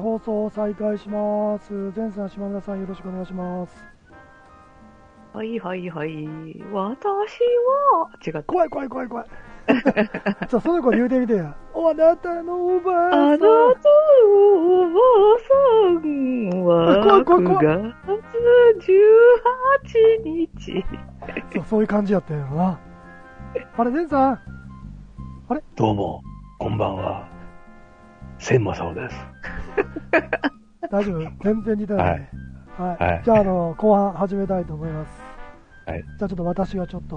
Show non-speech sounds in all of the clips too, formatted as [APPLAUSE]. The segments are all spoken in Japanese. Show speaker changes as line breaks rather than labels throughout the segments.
放送を再開します。前さん、島村さん、よろしくお願いします。
はいはいはい。私は、違った。
怖い怖い怖い怖い。[LAUGHS] じゃあ、その子に言うてみてや。あなたのおばあさん。
あなたのおばあさんは、[LAUGHS]
怖い怖い怖い
9月18日。
そうそういう感じやったよな。あれ、前さん。
どうも、こんばんは。千正雄です。[LAUGHS]
大丈夫全然似てないね。はい。
はい
じゃあ、あの、後半始めたいと思います。
はい。
じゃあ、ちょっと私がちょっと、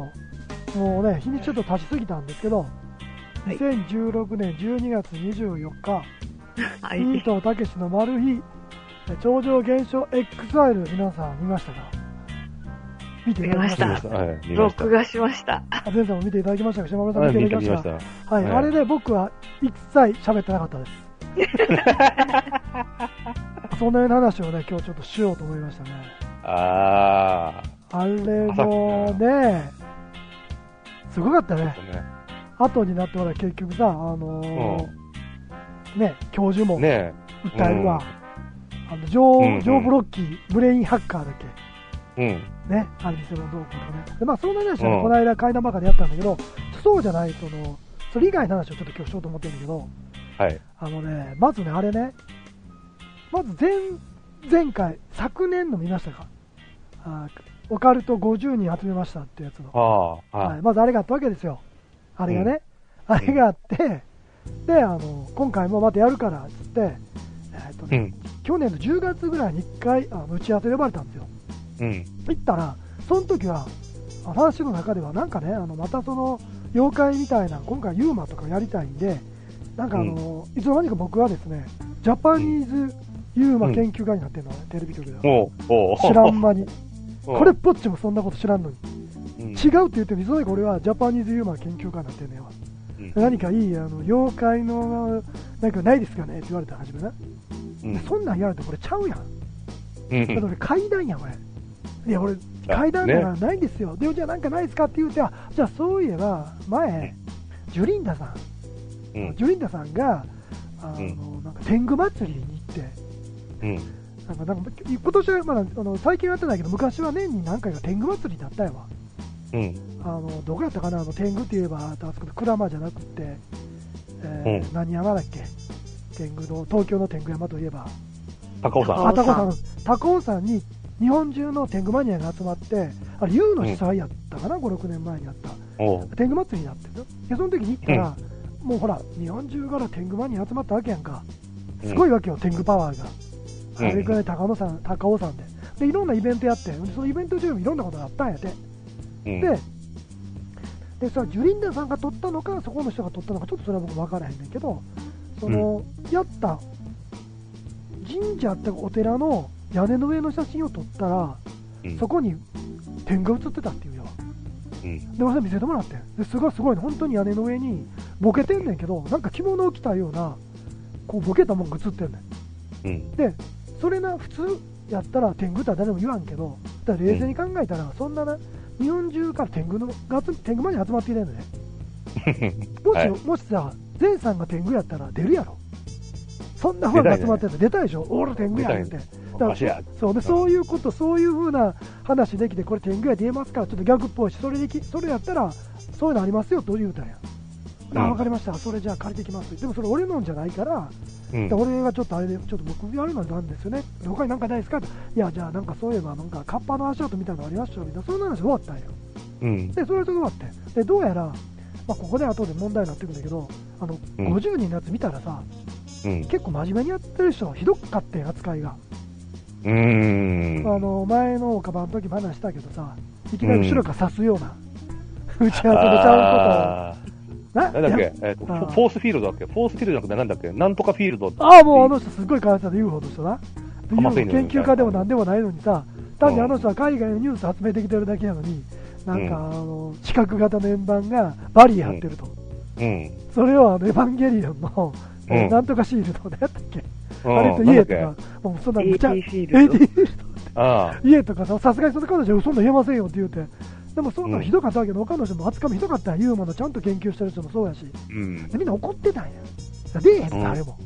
もうね、日にちょっと経ちすぎたんですけど、
い
2016年12月24日、
はい。
ビ [LAUGHS] ートたけしのマル秘、超常現象 XR 皆さん見ましたか？見ていただきました
した
はい、見ました
録。画しました。
あ前さんも見ていただきましたか？島村さん
はい、
見てい
見た、
だきまし
ましたた。
はい、
はい
あれで僕は一切喋ってなかったです。[LAUGHS] そんなような話をね、今日ちょっとしようと思いましたね。
あ
あれもね、すごかった
ー。
ね。
ね。
後になってほら結局さ、あのーね、教授も
ね
訴えるわ。あのジョー、
うんうん
ジョー・ブロッキー、ブレインハッカーだっけ？
え。うん。
ね、アンリセロン・ドークとかね。で、まあ、そんな話はね、
うん
この間、階段ばかでやったんだけど、そうじゃない、その、それ以外の話をちょっと今日しようと思ってるんだけど、
はい。
あのね、まずね、あれね、まず前、前回、昨年の見ましたか？あオカルト50人集めましたってやつの。はい、まずあれがあったわけですよ。あれがね。あれがあって、で、あの、今回もまたやるから、つって、えっとね、
うん。
去年の10月ぐらいに1回、あの打ち合わせで呼ばれたんですよ。
うん。
行ったら、その時は、あ話の中では、なんかね、あのまたその妖怪みたいな、今回、ユーマとかやりたいんで、なんかあの、いつの間にか僕はですね、ジャパニーズユーマ研究家になってるのね、テレビ局で。知らん間に。[LAUGHS] これっ、ぽっちもそんなこと知らんのに。
うん。
違うって言っても、いつの間にか俺はジャパニーズユーマ研究家になってんねんわ。
うん。
何かいいあの妖怪のなんかないですかねって言われた初めな、
うん。
そんなん言われてこれちゃうやん、
うん。
だって俺階段やん俺いや俺
あ
階段ならないんですよ、でじゃあなんかないですかって言うてあじゃあそういえば前ジュリンダさん、
うん。
ジュリンダさんがあの、
うん。
なんか天狗祭りに行って
うん。
なんかなんか今年はまだあの最近はやってないけど昔は年に何回か天狗祭りだったやわ
うん。
あのどこやったかなあの天狗って言えばあそこの鞍馬じゃなくて、えー
うん。
何山だっけ？天狗の東京の天狗山といえば。
高尾
山。高尾山。に日本中の天狗マニアが集まってあれ U の主催やったかな、56年前にあった。
おう。
天狗祭りになってるでその時に行ったら、もうほら日本中から天狗マニア集まったわけやんか。すごいわけよ、天狗パワーが。そ
うん。
れくらい高野山高尾山で。でいろんなイベントやって。でそのイベント中にいろんなことがあったんやて。
うん。
で、でそジュリンダさんが撮ったのか、そこの人が撮ったのか、ちょっとそれは僕分からへんねんけど、その、やった神社ってお寺の屋根の上の写真を撮ったら、
うん。
そこに点が写ってたっていうよ。
うん。
で、それ見せてもらってんですごいすごいね、本当に屋根の上にボケてんねんけど、なんか着物を着たような、こうボケたもんが写ってんねん。
うん。
で、それな、普通やったら天狗とは誰も言わんけど、だ冷静に考えたら、そんなな、日本中から天狗のが集天狗マニア集まっていないのね。[LAUGHS] もし、
はい
もしさ、前さんが天狗やったら出るやろ。そんなファンが集まってて出たいでしょ、俺天狗やんって。そうでそういうこと、そういう風な話できて、これ天狗やで言えますか？ら、ちょっと逆っぽいし、それできそれやったら、そういうのありますよと言うたんや。あ、
うん
わかりました、それじゃあ借りてきます。でもそれ俺のんじゃないから、
うん
で。俺がちょっとあれで、ちょっと僕やるのなんですよね。で他になんかないですか？っていや、じゃあなんかそういえば、なんかカッパの足跡みたいなのありましたよみたいな、そんな話終わったんよ。
うん。
で、それで終わって。で、どうやら、まあ、ここで後で問題になってくるんだけど、あの、
うん
50人のやつ見たらさ、
うん。
結構真面目にやってる人、ひどかったん扱いが。
うーん。
あの、前のカバンの時も話したけどさ、いきなり後ろから刺すような、[LAUGHS] 打ち合わせでちゃう
あ
こと
なんだっけ？えっと、フォースフィールドだっけ？フォースフィールドじゃなくてなんだっけ？なんとかフィールド。
ああ、もうあの人すっごい変わってたで UFO の人な。UFO 研究家でもなんでもないのにさ、単に
うん
あの人は海外のニュース集めてきてるだけなのに、なんか、あの、四角型の円盤がバリア張ってると。
うん。
それをあの、エヴァンゲリオンの、
うん。
えなんとかシールドでやったっけ、
うん。
あれと家とか、もうそんなむちゃ、
フィールド。
ド
あ
家とかさ、さすがにそんなことじゃそんなん言えませんよって言うて、でもそんなのひどかったわけど、他の人も扱いもひどかったユーモのちゃんと研究してる人もそうやし、
あ。うん。
でみんな怒ってたんや。出えへん、
うん
誰も。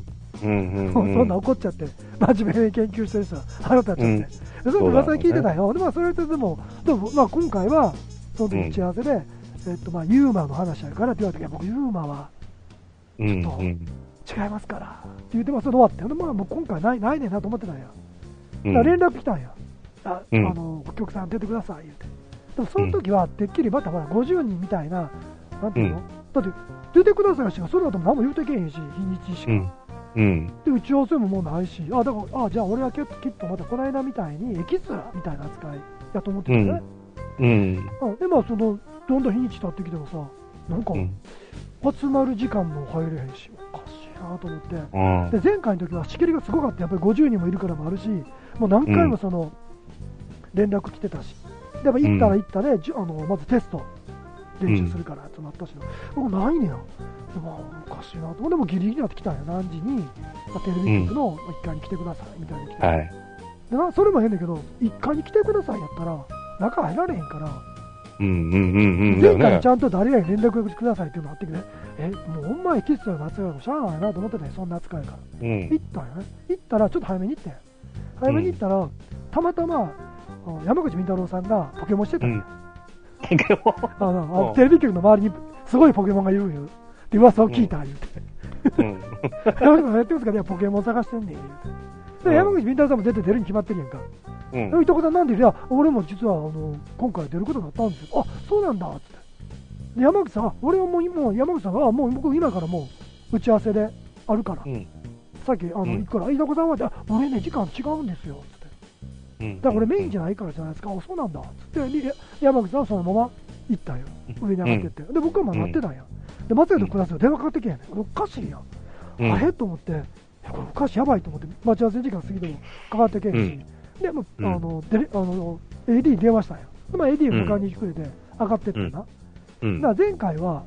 うん。うん。
そ
うん。
んな怒っちゃって、真面目に研究してる人は腹立っちゃって、
うん。
でその噂聞いてたよ、でまあ、それとでも、でもまあ、今回は、その時打ち合わせで、えっとまあ、ユーマの話やからって言われて、いや僕、ユーマは
うん。うん
違いますから。って言って、まあ、それで終わって、でまあ、もう今回ないないねんなと思ってたんや、
うん。
だ連絡来たんや、あ,、
うん。
あのお客さん出てください言うて、でもその時はてっきりまたほら50人みたいな、なんていうの、だって出てくださいしか、その後も何も言うてけへんし、日にちしか。
うん。うん。
で打ち合わせももうないし、あだからあじゃあ俺はきっときっとまたこの間みたいにエキストラみたいな扱いやと思ってたね、
うん。
うん。でまあそのどんどん日にち経ってきてもさ、なんか
うん。
集まる時間も入れへんし、なと思って、
うん。
で前回の時は仕切りがすごかった、やっぱり50人もいるからもあるし、もう何回もその、連絡来てたし、でやっぱ行ったら行ったで、あのまずテスト。練習するからってなったし、僕ないねや。でまあ、おかしいなと。でもギリギリになってきたんや、何時に、まあ、テレビ局の1階に来てくださいみたいに来て、
はい。
でなそれも変だけど、1階に来てくださいやったら、中入られへんから、
うんうんうんうん
前回ちゃんと誰々に連絡くださいっていうのあってくれ、え、もうほんまエキスの扱いもしゃあないなと思ってたよ、そんな扱いから。
うん
行ったんよね。行ったら、ちょっと早めに行ってん。早めに行ったら、たまたま、あの山口み太郎さんがポケモンしてたんよ、
ポケモン？
あのテレビ局の周りにすごいポケモンがいるんよ。って噂を聞いた、言うて。
うん [LAUGHS]
山口さんやってますか？いや、ポケモン探してんねん、言うて。で、
うん
山口み太郎さんも出て出るに決まってるやんか。
うん
で、いとこさんなんでいや、俺も実はあの今回出ることになったんですよ。あ、そうなんだ、つって。で、山口さん、あ俺はもう今、山口さんが、あもう僕今からもう打ち合わせであるから、
うん
さっきあの、
うん
行くから、いとこさんは、あ俺ね、時間違うんですよ、つって。
うん
だから俺メインじゃないからじゃないですか、あ、そうなんだ、つって、で山口さんはそのまま行ったんよ。上に上がってって。で、僕はまあ待ってたんや。で、松江と暮らすよ、電話かかってけへんねん。おかしいやん。
うん
あれ？と思って、えこれおかしい、やばいと思って、待ち合わせ時間過ぎてもかかってけへんし、で、もう
うん
あのデレあの AD に電話したんや。で、まあ、AD を迎えに来てくれて、上がってってな。
うん
だから前回は、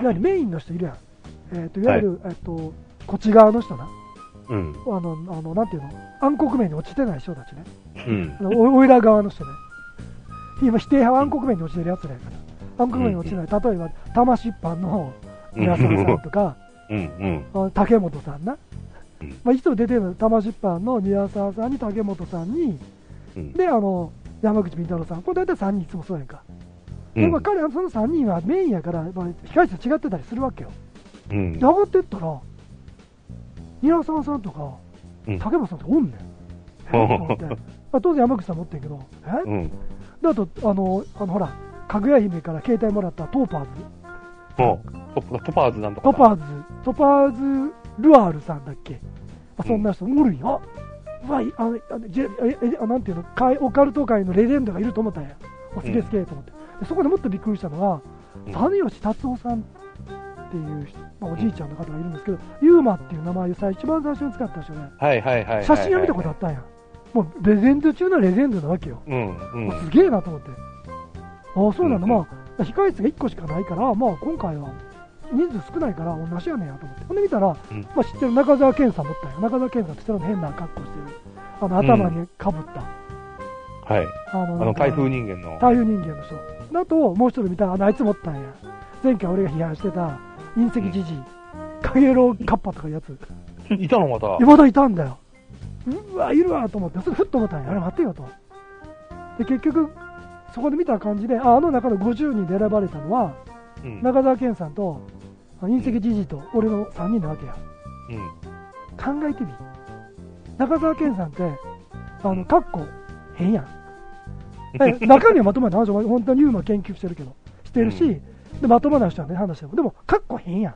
いわゆるメインの人いるやん。えっ、と、いわゆる、えっ、と、こっち側の人な。
うん
あの、あの、なんていうの？暗黒面に落ちてない人たちね。
うん
おおいら側の人ね。今、否定派は暗黒面に落ちてるやつらやから。暗黒面に落ちてない。例えば、魂一般の村沢さんとか、
うんうん
竹本さんな。
うん。
まあ、いつも出てるの魂一般の宮沢さんに竹本さんに、
うん。
で、あの、山口み太郎さん。これ大体3人いつもそうやんか。
うん。
でまあ、彼はその3人はメインやから、まあ、控室違ってたりするわけよ。
うん。
で、上がってったら、宮沢さんとか、
うん。
竹本さんとかおんねん。[LAUGHS] まあ、当然山口さん持ってんけど、え？
うん。
で、あと、あの、あのほら、かぐや姫から携帯もらったトーパーズ、
トパーズなんとか
トパーズ、トパーズルアールさんだっけ、あそんな人おるんよ。うわ、いあの、ジェええあなんていうの？かい、オカルト界のレジェンドがいると思ったんや。あすげえすげえと思って。でそこでもっとびっくりしたのは、
うん
種吉達夫さんっていう人、まあ、おじいちゃんの方がいるんですけど、ユーマっていう名前を最一番最初に使った人で、
はいはいはいはい
写真を見たことあったんや。もうレジェンド中のレジェンドなわけよ。
うんうん
すげえなと思って。ああ、そうなんだ。
うん
まあ、控室が1個しかないから、まあ、今回は人数少ないから同じやねんやと思って。ほんで見たら、
うん
まあ、知ってる中澤健さん持ったんよ。中澤健さんって人の変な格好してる。あの、頭にかぶった。
はい
あの、
あの台風人間の
台風人間の人。だと、もう一人見たら、あいつ持ったんや。前回俺が批判してた隕石じじい。カゲロウカッパとかいうやつ。[LAUGHS]
いたのまた
まだいたんだよ。うわ、いるわと思って、それふっと思ったんや。あれ待ってよと。で、結局、そこで見た感じで、ああの中の50人で選ばれたのは、
うん
中澤健さんと、あ隕石じじいと俺の3人なわけや。
うん
考えてみ。中澤健さんって、あの、かっこ変やん。え [LAUGHS] 中身はまともな話、本当にユーマ研究してるけど、してるし、
うん
でまともな人はね、話しても、でも、かっこ変やん。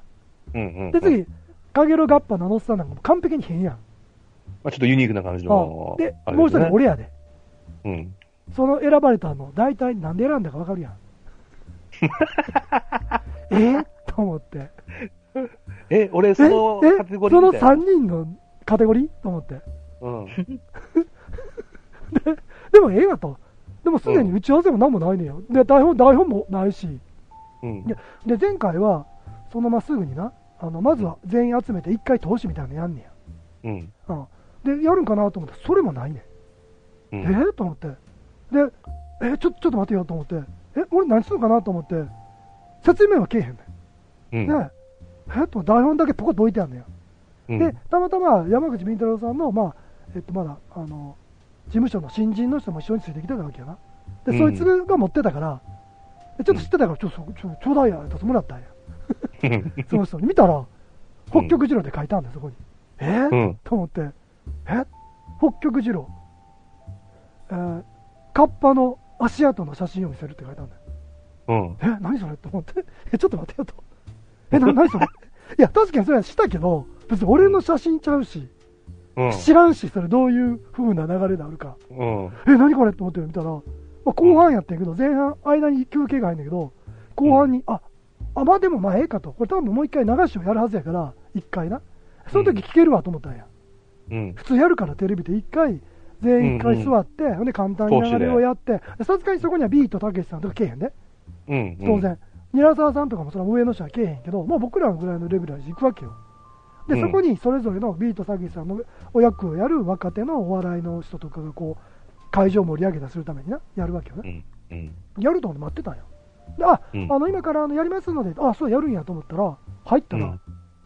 うんうん
で、次、かげろうガッパのあのおっさんなんかも完璧に変やん。
まあちょっとユニークな感じの
あで、もう一人俺やで。
うん
その選ばれたの、大体なんで選んだかわかるやん。[LAUGHS] え？と思って。
え俺
え？
その
え？
カテゴリ
その
ーみたいな
？3人のカテゴリー？と思って。
うん [LAUGHS]
で [LAUGHS] でもええわと。でもすでに打ち合わせも何もないねんよ。で、台本、台本もないし。
うん
で、で前回は、そのまますぐにな、あの、まずは全員集めて一回投資みたいなのやんね
うん
や。うん。で、やるんかなと思って、それもないねん。
うん
え？ー、と思って。で、え？ちょ、ちょっと待ってよと思って。え、俺何するのかなと思って、説明はけえへんねん。
うん
ねえ、えっと、台本だけポコッと置いてあんねや。
うん。
で、たまたま山口敏太郎さんの、まあ、えっと、まだ、あの、事務所の新人の人も一緒についてきてたわけやな。で、
うん
そいつが持ってたから、でちょっと知ってたから、ちょ、ちょ、ちょちょうだいや、ってもらったんや。[LAUGHS] その人に見たら、北極二郎で書いたんだよ、そこに。えー？
うん。
と思って、え？北極二郎、えー、カッパの足跡の写真を見せるって書いたんだよ。
うん。
え、何それ？って思って、[LAUGHS] え、ちょっと待ってよと。え、な、何それ？[LAUGHS] いや、確かにそれはしたけど、別に俺の写真ちゃうし、
うん。
知らんし、それどういう風な流れであるか。
うん。
え、何これって思って見たら、まあ、後半やってんけど、前半、間に休憩が入んだけど、後半に、あ、あ、まあでもまあええかと。これ多分もう一回流しをやるはずやから、一回な。その時聞けるわと思ったんや。
うん。
普通やるからテレビで一回、全員一回座って、ほんで簡単に流れをやって、でさすがにそこにはビートたけしさんとかけえへんね。
うん。
当然。韮沢さんとかもそれは上の人はけえへんけど、もう僕らぐらいのレベルは行くわけよ。で、
うん
そこにそれぞれのビートたけしさんのお役をやる若手のお笑いの人とかがこう、会場を盛り上げたりするためにな、やるわけよ
う
ね。
ん。うん。
やると思って待ってたんよ。であ、
うん
あの、今からあのやりますので、あ、そうやるんやと思ったら、入ったら、
うん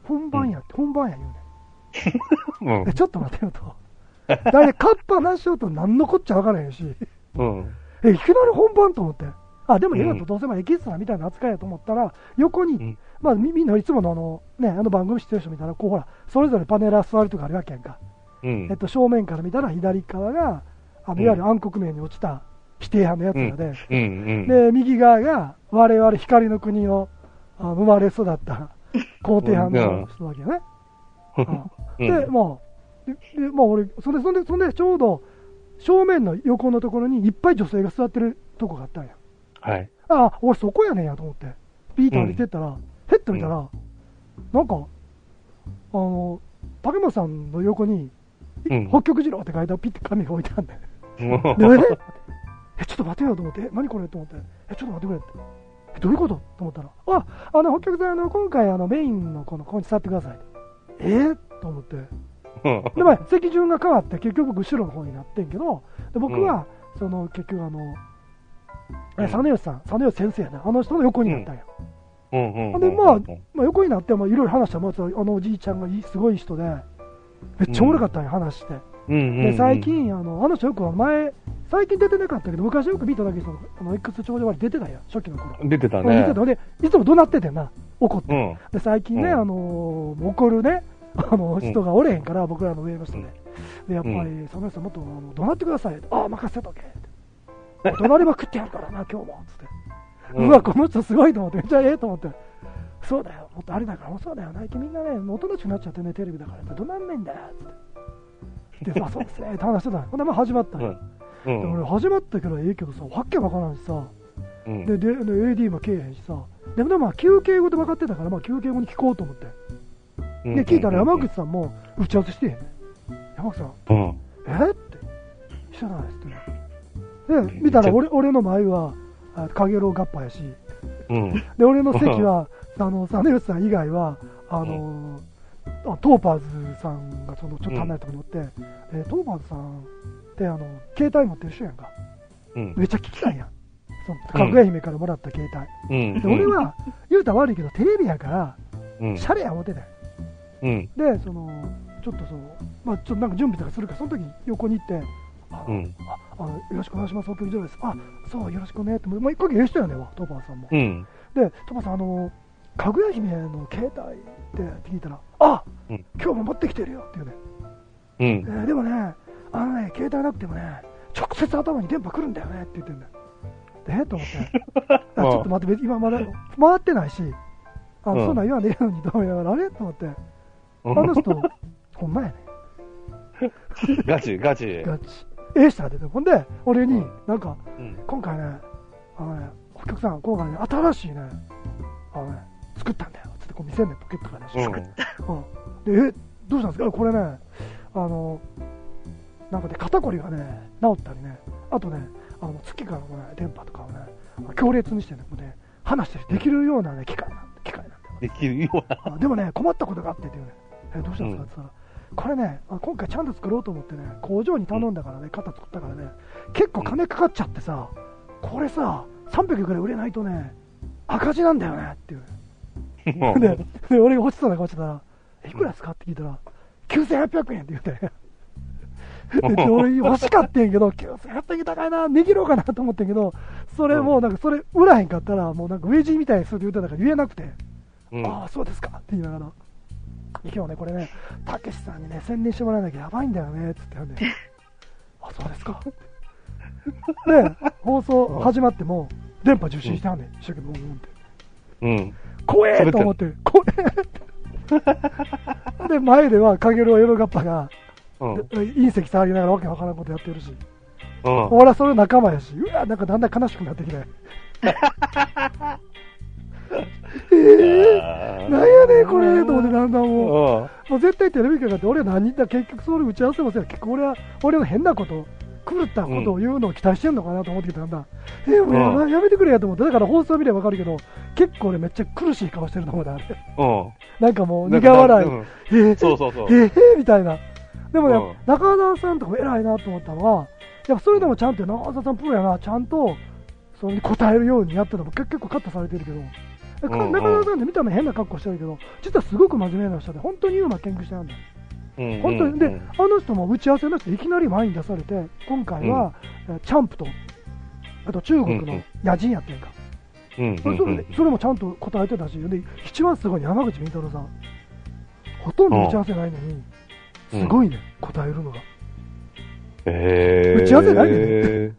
本番やって、本番や言うねん。[LAUGHS]
うん
え、。ちょっと待てよと。だいカッパなしようと何のこっちゃ分からへんし、
うん。
え、いきなり本番と思って。あ、でも
うん
今とどうせもエキストラみたいな扱いやと思ったら、横に、
うん
まあみみんないつものあの、ね、あの番組出演者みたいな、こうほら、それぞれパネラー座るとかあるわけやんか。
うん
えっ。と、正面から見たら左側が、あの、
うん
いわゆる暗黒面に落ちた否定派のやつらで。で、右側が我々光の国をあ生まれ育った [LAUGHS] 皇帝派の人なわけよね。
うん
で、まあ、で、でまあ俺、そんで、そんで、そんで、ちょうど、正面の横のところにいっぱい女性が座ってるとこがあったんや。
はい。
ああ、俺そこやねんやと思って、ピート歩いてったら、ヘッと見たら、なんか、あの、竹本さんの横に、
うん
北極二郎って書いたピッて紙が置いてあんねん。
も [LAUGHS]
で、ええ、ちょっと待てよと思って、え、何これと思って、え、ちょっと待ってくれって。え、どういうことと思ったら、あ、あの、北極さん、あの、今回、あの、メインのこの、ここに座ってください。えー、と思って。で、まあ、席順が変わって、結局、後ろの方になってんけど、で僕は、その、結局、あの、え、
うん
実吉さん、実吉先生やな、あの人の横になったんや。
うん。うん。うん。
でまあまあ、横になって、まあ、いろいろ話したら、まあ、あのおじいちゃんがいいすごい人で、めっちゃおもろかったんや、話して。
うん。
で最、近、あのあの人よく前、最近出てなかったけど、昔よくビートだけそのあの X 頂上割り出てたんや、初期の頃。
出てた
出て
ね。
たで、いつも怒鳴っててんな、怒って。
うん。
で最近ね、
うん
あのー怒るね、あの人がおれへんから、僕らの上の人で。で、やっぱ
う
り、その人もっとあの怒鳴ってください。ああ、任せとけって。怒鳴りまくってやるからな、今日も。つって。うわ、この人すごいと思って、めっちゃええと思って。そうだよ、もっとあれだから、そうだよ、最近みんなね、おとなしくなっちゃってね、テレビだからって、どなんねんだよ、つって。で、あ、そうですね、って話してたの [LAUGHS] ほんで、まあ始まったんよ
うん。う
で
ん。
俺、始まったけどええけどさ、わっけわからんしさ、
うん。
で、で、で AD もけえへんしさ、でもまあ休憩後で分かってたから、まあ休憩後に聞こうと思って。
うん
で、聞いたら山口さんも打ち合わせして山口さん、
うん。
えって、してないっつって。で、見たら俺俺の前は、あかげろうガッパやし、
うん。
で、俺の席は、[LAUGHS] あの、実吉さん以外は、あの、あトーパーズさんがそのちょっと離れたところにおって、えトーパーズさんってあの携帯持ってる人やんか、
うん。
めっちゃ聞きたいやん、そのかぐや姫からもらった携帯。
うん。
で俺は、言うたら悪いけど、テレビやから、
うん。
シャレや思ってて。
うん。
で、その、ちょっとそう、まあ、ちょっとなんか準備とかするから、その時に横に行って、
うん
ああのよろしくお願いします、東京以上です。あ、そう、よろしくねって、もう一個ええ人やねんわ、トーパーさんも。
うん。
で、トーパーさん、あの、かぐや姫の携帯って聞いたら、あ、
うん
今日も持ってきてるよっていうね。
うん
え。ーでもね、あのね、携帯なくてもね、直接頭に電波来るんだよねって言ってんだよ。で、えと思って、[LAUGHS] あちょっと待って、今まだ回ってないし、あ
うん
そんなん言わねえのにと思いながら、あれ？と思って、あの人、ほんまやね [LAUGHS]
ガチ、ガチ。
ガチ。ええ人が出て、ほんで、俺に
うん、
なんか、
うん。
今回ね、あのね、お客さん、今回ね、新しいね、あのね、作ったんだよ、つってこう見せんねん、ポケットからね。
うん。
うん、で、え、どうしたんですか？これね、あの、なんかね、肩こりがね、治ったりね、あとね、あの月からの、ね、電波とかをね、強烈にしてね、こうね話したりできるような、ね、機械なん機械なんだよ。
できるような。
あでもね、困ったことがあってっていうね、えどうしたんですか？って言ったら、これね、あ今回ちゃんと作ろうと思ってね、工場に頼んだからね、型作ったからね、結構金かかっちゃってさ、これさ、300ぐらい売れないとね、赤字なんだよねっていうね。で、で俺が欲しそうな顔してたら、えいくらですかって聞いたら、9800円って言って。で俺欲しかったんやけど、9800円高いな、握ろうかなと思ったんやけど、それもうなんかそれ売らへんかったら、もうなんかウェジみたいにするって言ったから言えなくて、
うん。
ああ、そうですかって言いながら、[LAUGHS] 今日ね、これね、たけしさんにね、宣伝してもらわなきゃやばいんだよねって言ってたんで、[LAUGHS] あ、そうですか。[LAUGHS] で、放送始まっても、電波受信してはんねん、一生懸命、うんうんって。
うん。
怖えと思って、怖えって。で、前では、かげろうエロガッパが、
うん。うん。
隕石触りながらわけわからんことやってるし、俺はそれ仲間やし、うわ、なんかだんだん悲しくなってきて。えー、なんやねん、これ、と思って、だんだんもう。
うん。
もう絶対テレビ局だって俺は何だ結局それ打ち合わせもせ結局俺は俺の変なこと狂ったことを言うのを期待してんのかなと思ってきたんだ、えー、もうややめてくれやと思って。だから放送見れば分かるけど結構俺めっちゃ苦しい顔してると思うであれ。
うん。
なんかもう苦笑い、
うん。
えー、
そうそうそう。
えー、みたいな。でもね、
うん。
中澤さんとかも偉いなと思ったのはやっぱそれでもちゃんと中澤さんプロやなちゃんとそれに答えるようにやってたのも結結構カットされてるけど中
うんうん。
澤さんって見た目変な格好してるけど実はすごく真面目な人で本当にユーマ研究してるんだよ。
うん
本当に、で、
うん
あの人も打ち合わせなしでいきなり前に出されて、今回は、えーチャンプと、あと中国の
うんうん。
野人やってんか、
うん
それそれでそれもちゃんと答えてたし、で一番すごいの山口み太郎さん、ほとんど打ち合わせないのに、すごいね、答えるのが。
へー
打ち合わせないねで、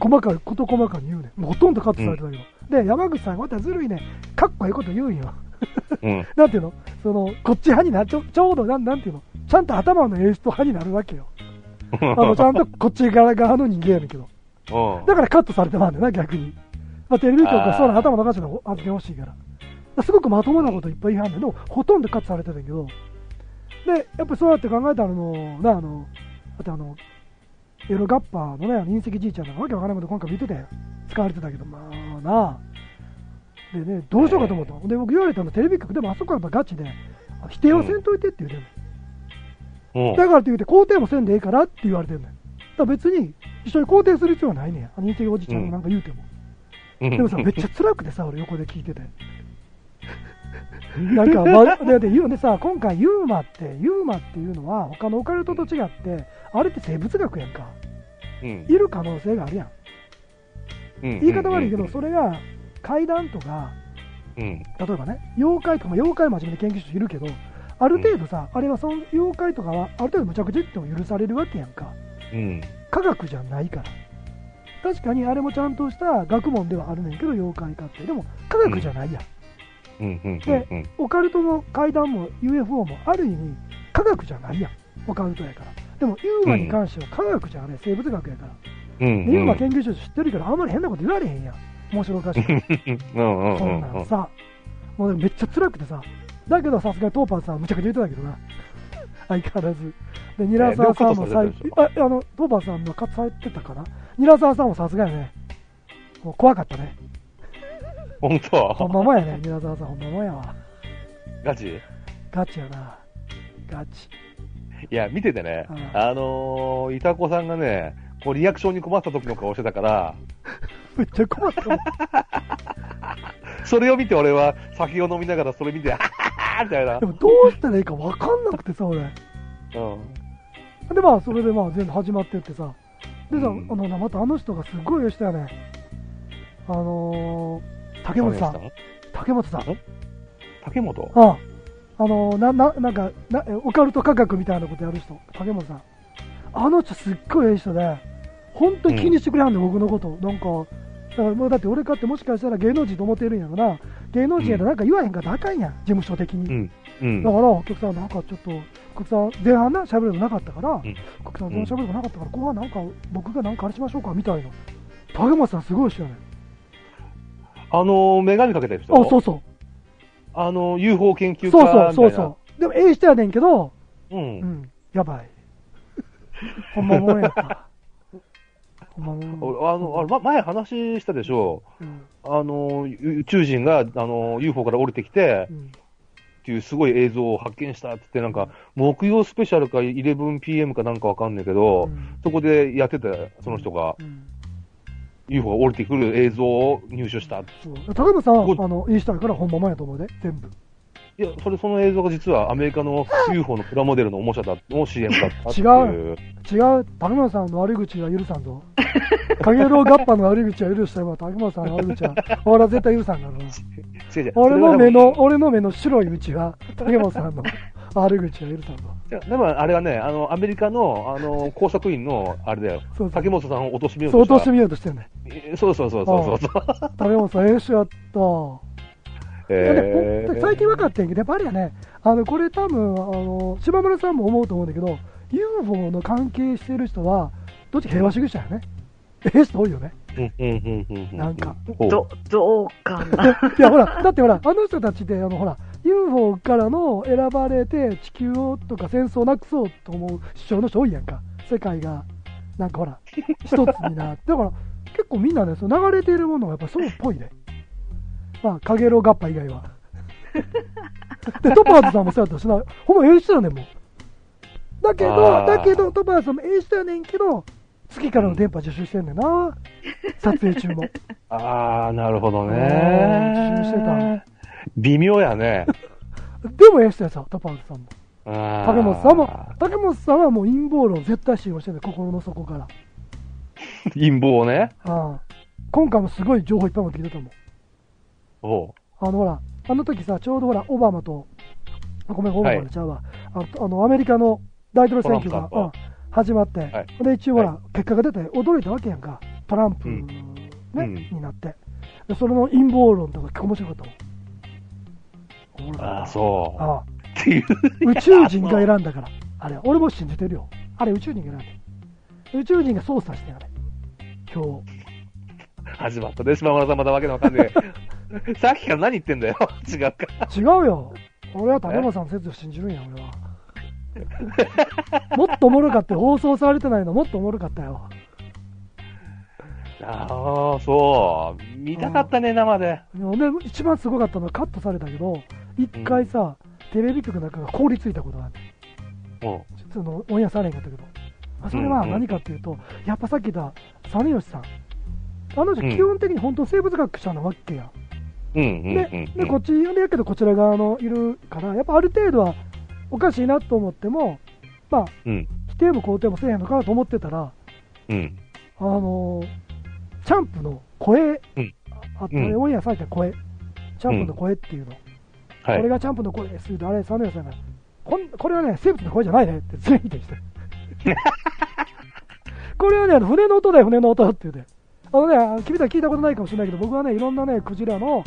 細かい、事細かに言うね。もうほとんどカットされてたけど、で、山口さんがまたずるいね、かっこいいこと言うんよ。
うん。[LAUGHS]
なんていうの？その、こっち派にな、ちょちょうどなん、なんていうの？ちゃんと頭のエースト派になるわけよ。[LAUGHS] あの、ちゃんとこっち側側の人間やねんけど。
うん。
だからカットされてまうんだよな、逆に。まあ、テレビ局はそうなの頭の中で発言欲しいから。だからすごくまともなこといっぱい言いはんねんけど、ほとんどカットされてるんだけど、で、やっぱりそうやって考えたらあの、な、あの、だってあの、エロガッパーのね、隕石じいちゃんなんかわけわからないこと今回見てたよ。使われてたけど、まあなあ。でね、どうしようかと思ったの。で、僕言われたのテレビ局でもあそこはやっぱガチで、あ否定はせんといてって言うてんの。
うん。
だからって言うて肯定もせんでええからって言われてんのよ。だ別に一緒に肯定する必要はないねん。あのおじちゃんがなんか言うても。
うん
でもさ、めっちゃ辛くてさ、俺横で聞いてて。[LAUGHS] なんか、ま、でで言うでさ、今回ユーマって、ユーマっていうのは他のオカルトと違って、あれって生物学やんか。
うん
いる可能性があるやん。
うん
言い方悪いけど、それが怪談とか、
うん。
例えばね、妖怪とか、まあ、妖怪真面目に研究しているけど、ある程度さ、あれはその妖怪とかは、ある程度無茶苦茶言っても許されるわけやんか。
うん。
科学じゃないから。確かにあれもちゃんとした学問ではあるねんけど、妖怪かって。でも、科学じゃないやん。
うん。うん。
で
うん。
オカルトの階段も UFO もある意味科学じゃないやんオカルトやからでもユーマに関しては科学じゃあれ生物学やから、
うん。
でユーマ研究所知ってるけどあんまり変なこと言われへんやん。面白おかしいから
うん。うん。
そんなんさ。もうめっちゃ辛くてさ。だけどさすがにトーパーさんむちゃくちゃ言ってたけどな。相変わらず。でニラサワさんも最近ああのトーパーさんの活されてたかな？ニラサワさんもさすがやね。もう怖かったね。
本
ほん
当
まもんやね。ニラサワさんほんまもんやわ。
ガチ？
ガチやな。ガチ。
いや、見ててね。
うん、
あのー、いたこさんがね、こうリアクションに困った時の顔してたから、[LAUGHS]
めっちゃ困った [LAUGHS]
それを見て俺は酒を飲みながらそれ見て、ははみたいな
で。もどうしたらいいか分かんなくてさ、俺。
うん。
で、まあ、それでまあ、全部始まってってさ。でさ、
うん
あのな、またあの人がすごい人やね。あのー、竹本さん。竹本さん？
竹本
ああのー、な、な、なんかな、オカルト科学みたいなことやる人。竹本さん。あの人すっごいええ人で、本当に気にしてくれはんね、僕のこと。なんか、だからもうだって俺かってもしかしたら芸能人と思ってるんやろな。芸能人やらなんか言わへんかったらあかんやん、事務所的に。
うん。うん
だ。から、お客さん、なんかちょっと、お客さん、前半な、喋るのなかったから、
ん
お客さん、前半喋るのなかったから、後半なんか、僕がなんかあれしましょうか、みたいな。竹本さん、すごい人やね。
あのー、メガネかけた人？
あ、そうそう。
あのー、UFO 研究家み
そう
たいな。
そう、そうそう。でも、ええ人やねんけど、
う。
うんん、やばい。[LAUGHS] ほんまもんやった。ほんまもん。
俺 [LAUGHS] あの、あれ、ま前話したでしょ
うん、
あのー、宇宙人が、あのー、UFO から降りてきて
う、ん。
っていうすごい映像を発見したってって、なんか、木曜スペシャルか 11pm かなんかわかんないけど、
うん
そこでやってて、その人が
うん。
UFO が降りてくる映像を入手した。い
そう。竹本さんあの、いい人やから、ほんまもんやと思うで、全部。
いや、それ、その映像が実はアメリカの UFO のプラモデルのおもちゃだの CM だったっていう。
違違う、竹本さんの悪口は許さんぞ。かげろうガッパの悪口は許しても、竹本さんの悪口は、俺は絶対許さんからな。
違う違う
俺の目の、俺の目の白いうちは、竹本さんの悪口は許さんぞ。
いやでもあれはね、あの、アメリカの、あの、工作員の、あれだよ、
そうそう
竹本さんを貶めよう
そう、
とした。
落としてみようとしてんね。
えそうそうそうそうそう。
竹 [LAUGHS] 本さん、ええ人やった。
え
ほん最近分かってんけど、やっぱりやね、あのこれ多分あの島村さんも思うと思うんだけど、UFO の関係してる人は、どっち平和主義者やね。ええ人多いよね。
うんうんうんうんうん。
なんか
ど、どうかな。[LAUGHS]
いや、ほら、だってほら、あの人たちって、あのほら、UFO からの選ばれて、地球をとか戦争をなくそうと思う主張の人多いやんか。世界が、なんかほら、一つになって。だから、結構みんなね、その流れているものがやっぱそうっぽいね。まあ、かげろうガッパ以外は。で、トパーズさんもそうやったしな、ほんまええ人やねんもん。だけど、
あー
だけど、トパーズさんもええ人やねんけど、月からの電波受信してんねんな。撮影中も。[LAUGHS]
ああ、なるほど
うん
ね。
自信してた
微妙やね。
でもええ人やさ、トパーズさんも。
竹
竹本さんも、竹本さんはもう陰謀論絶対信用してる心の底から。
陰謀をね。
ああ今回もすごい情報いっぱいも聞いてたもん。
おう
あのほら、あの時さ、ちょうどほら、オバマと、あごめん、オバマでちゃうわ、あのあのアメリカの大統領選挙が、うん始まって、
はい
で一応ほら、
は
結果が出て驚いたわけやんか、トランプ、
うん
ね
うん
になってで。それの陰謀論とか結構面白かったもん。
ああ、そう。
ああ
っていう。
宇宙人が選んだから、あれ、俺も信じてるよ。あれ、宇宙人が選んで。宇宙人が操作してあれ。今日。
始まったね、島村さんまだわけのわかんねえ。[LAUGHS] さっきから何言ってんだよ。[LAUGHS] 違うか。
違うよ。俺は竹山さんの説を信じるんや、俺は。[LAUGHS] もっとおもろかったよ。放送されてないのもっとおもろかったよ。
ああ、そう。見たかったね、生で。
で一番すごかったのはカットされたけど、一回さ、テレビ局なんかが凍りついたことがあって、
も
そのオンエアされへんかったけど、あそれは
うんうん
何かっていうと、やっぱさっき言った実吉さん。あの人、
うん
基本的に本当生物学者なわけや。ででこっちでやけどこちら側のいるから、やっぱある程度はおかしいなと思っても、まあ、
うん。
否定も肯定もせえへんのかなと思ってたら、
うん。
あのーチャンプの声、
うん
ああと
うん
オンエアされた声、チャンプの声っていうの、
はい。
これがチャンプの声ですって、あれ、サムネさんが、こんこれはね、生物の声じゃないねって全員否定して。これはね、船の音だよ、船の音って言うて。あのね、君たち聞いたことないかもしれないけど、僕はね、いろんなね、クジラの、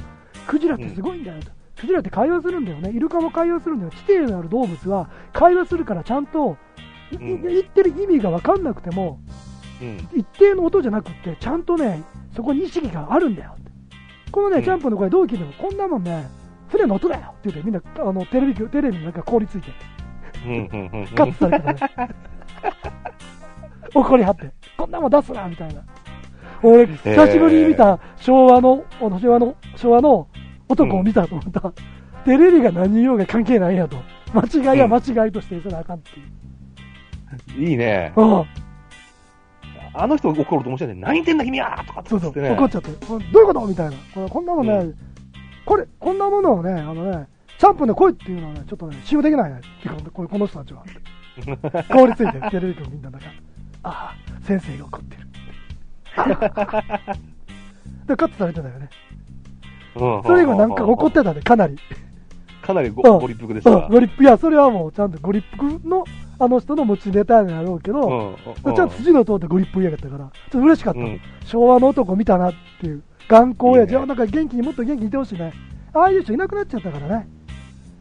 クジラってすごいんだよと。クジラって会話するんだよね。イルカも会話するんだよ。地底にある動物は会話するからちゃんと、い
うん
言ってる意味が分かんなくても、
うん。
一定の音じゃなくって、ちゃんとね、そこに意識があるんだよ。このね、
うん
ジャンプの声どう聞いても、こんなもんね、船の音だよって言って、みんな、あの、テレビ局、テレビの中凍りついて。カットされてたね。[LAUGHS] 怒りはって、こんなもん出すなみたいな。俺、久しぶりに見た昭和の、あの昭和の、昭和の男を見たと思った。テレビが何言おうが関係ないんやと。間違いは間違いとしてそれあかんっていう。
いいね。
うん。
あの人怒ると面白いね。何言ってんだ君はとかって
そうそう。怒っちゃって、どういうことみたいな。これこんなもんね、
う
これ、こんなものをね、あのね、チャンプで来いっていうのはね、ちょっとね、使用できないね。っていうかこれこの人たちは。[LAUGHS] 凍りついて、テレビ局みんななんか、ああ、先生が怒ってる。[LAUGHS] で、カットされてたよね。
うん
それ以後なんか怒ってたね、かなり。
かなりご
うん
ご立腹でした
うん、。ご立腹、いや、それはもうちゃんとご立腹の、あの人の持ちネタになろうけど、
うんうん
ちゃんと筋の通ってご立腹やがったから、ちょっと嬉しかったの、
うん
昭和の男見たなっていう、頑固や、じゃあなんか元気にもっと元気にいてほしいね。ああいう人いなくなっちゃったからね。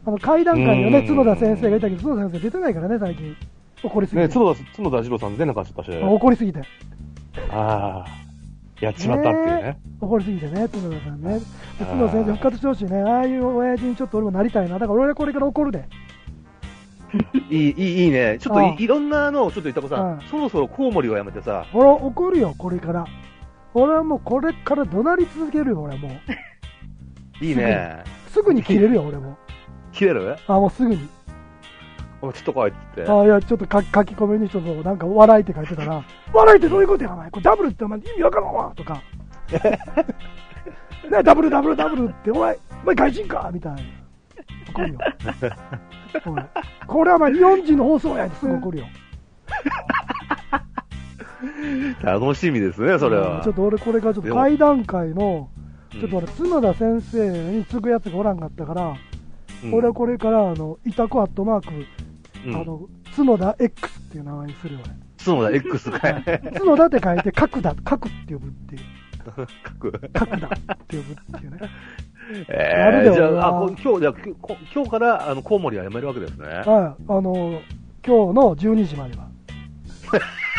あの階段階にはね、
うん
角田先生がいたけど、角田先生出てないからね、最近。怒りすぎ
ね、
て。
角田、角田二郎さん出なかったし。
怒りすぎて。
ああ、やっちまったっていうね。
怒りすぎてね、角田さんね。角田先生復活してほしいね。ああいう親父にちょっと俺もなりたいな。だから俺はこれから怒るで。[LAUGHS]
いい、いい、いいね。ちょっといいろんなのを、ちょっと言ったこさ
うん、
そろそろコウモリをやめてさ、
俺は怒るよ、これから。俺はもうこれから怒鳴り続けるよ、俺はもう。[LAUGHS]
いいね。
すぐに切れるよ、俺も。
切れる？
あ、もうすぐに。
ちょっと来いってて。
あいや、ちょっと書き込みにちょっとなんか笑いって書いてたら、[LAUGHS] 笑いってどういうことや、お前。これダブルってお前意味わからんわとか。[LAUGHS] ね、ダブルダブルダブルって、お前、お前外人かみたいな。怒るよ。[LAUGHS] これはまあ4時の放送やすぐ怒るよ。
楽しみですね、それは。
ちょっと俺これからちょっと会談会の、ちょっと俺、角田先生に継ぐやつがおらんかったから、
うん、
俺はこれから、あの、イタコアットマーク、
うん、
あの、角田 X っていう名前にするよ、
角田 X かい。
俺。角田って書いて、角田、角って呼ぶっていう。[LAUGHS]
書く。
角田って呼ぶっていうね。
え
やるで
ー、じゃあ、あこ今日、じゃ今日から、あの、コウモリはやめるわけですね。
はい。あの、今日の12時までは。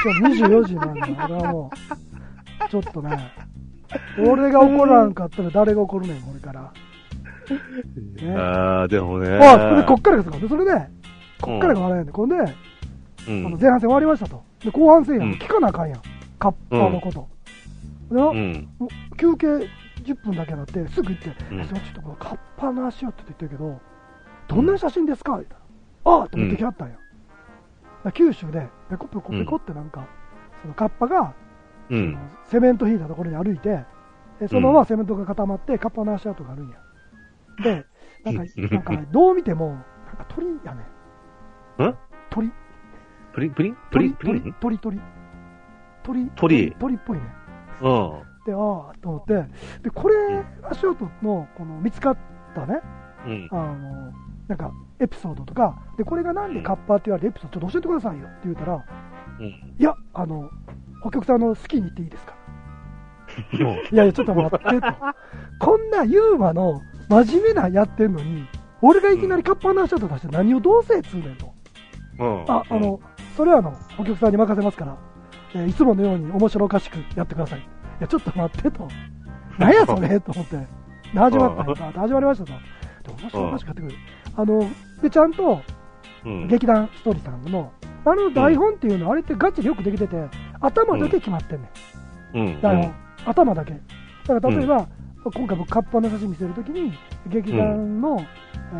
今日24時までは、俺はもう、ちょっとね、俺が怒らんかったら誰が怒るねん、これから。ね [LAUGHS]
ああ、でもね。
あ、それでこっからがすごい。でそれで、こっからが笑えんで、こんで、
うん
あの前半戦終わりましたと。で、後半戦やん。聞かなあかんやん。カッパのこと。でな休憩10分だけなって、すぐ行って、
うん
ちょっとこのカッパの足をって言ってるけど、どんな写真ですか？言ったら、ああって持ってきはったんや。九州で、ペコペコペコってなんか、そのカッパが、セメント引いたところに歩いて、でそのままセメントが固まって、カッパの足跡があるんや。で、なんか、なんかね、どう見ても、なんか鳥やね。
ん？
鳥？
プリン？プリン？プリン？プリン？
鳥、鳥、鳥？
鳥？
鳥？っぽいね。
うん。
で、ああ、と思って、で、これ、足音の、この、見つかったね、
うん。
あの、なんか、エピソードとか、で、これがなんでカッパって言われてエピソードちょっと教えてくださいよって言うたら、
うん。
いや、あの、北極さんの好きに言っていいですか？いやいや、ちょっと待ってと。こんなユーマの真面目なやってんのに、俺がいきなりカッパの足音出して何をどうせつうねんと。
うん。
あ、あの、それはあの、北極さんに任せますから、えーいつものように面白おかしくやってください。いや、ちょっと待ってと。[LAUGHS] 何やそれと思って。で始まったんやさ始まりましたと。で、面白おかしくやってくる。あの、で、ちゃんと、
うん。
劇団ストーリーさんの、あの台本っていうのは、あれってガチでよくできてて、頭だけ決まってんねん。
うん。
台本。頭だけ。だから例えば、今回僕、カッパの写真見せるときに、劇団の、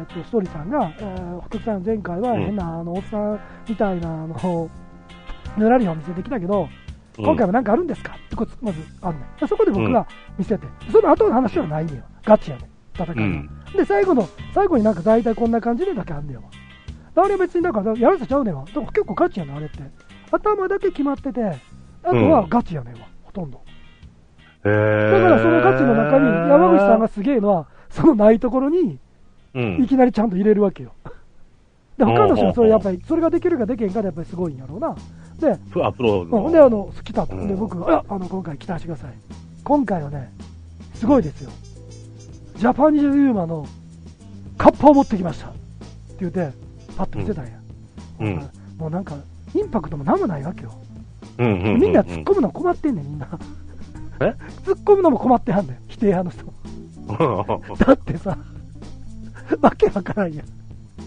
えっとストーリーさんが、えー、北極さん前回は変な、あの、おっさんみたいな、あの、ぬらりを見せてきたけど、今回は何かあるんですかってこつまずあんねん。そこで僕が見せて、その後の話はないねんよ。ガチやねん。戦い。で、最後の、最後になんか大体こんな感じでだけあんねんわ。あれは別にだから、やらせちゃうねんわ。だから結構ガチやねん、あれって。頭だけ決まってて、あとはガチやねんわ、ほとんど。だからそのガチの中に、山口さんがすげえのは、そのないところに、
うん
い。きなりちゃんと入れるわけよ。で、他の人はそれやっぱり、それができるかできへんかでやっぱりすごいんやろうな。で、
プアプロ
ほんで、あの、来たと。
うん
で、僕が、あ、あの、今回期待してください。今回はね、すごいですよ。ジャパニーズユーマのカッパを持ってきました。って言って、パッと見せたんや。
うん
もうなんか、インパクトもなんもないわけよ。
うんうんうん。
みんな突っ込むの困ってんねん、みんな。
え？[LAUGHS]
突っ込むのも困ってはんねん、否定派の人。[LAUGHS] だってさ、[LAUGHS] わけわからんやん。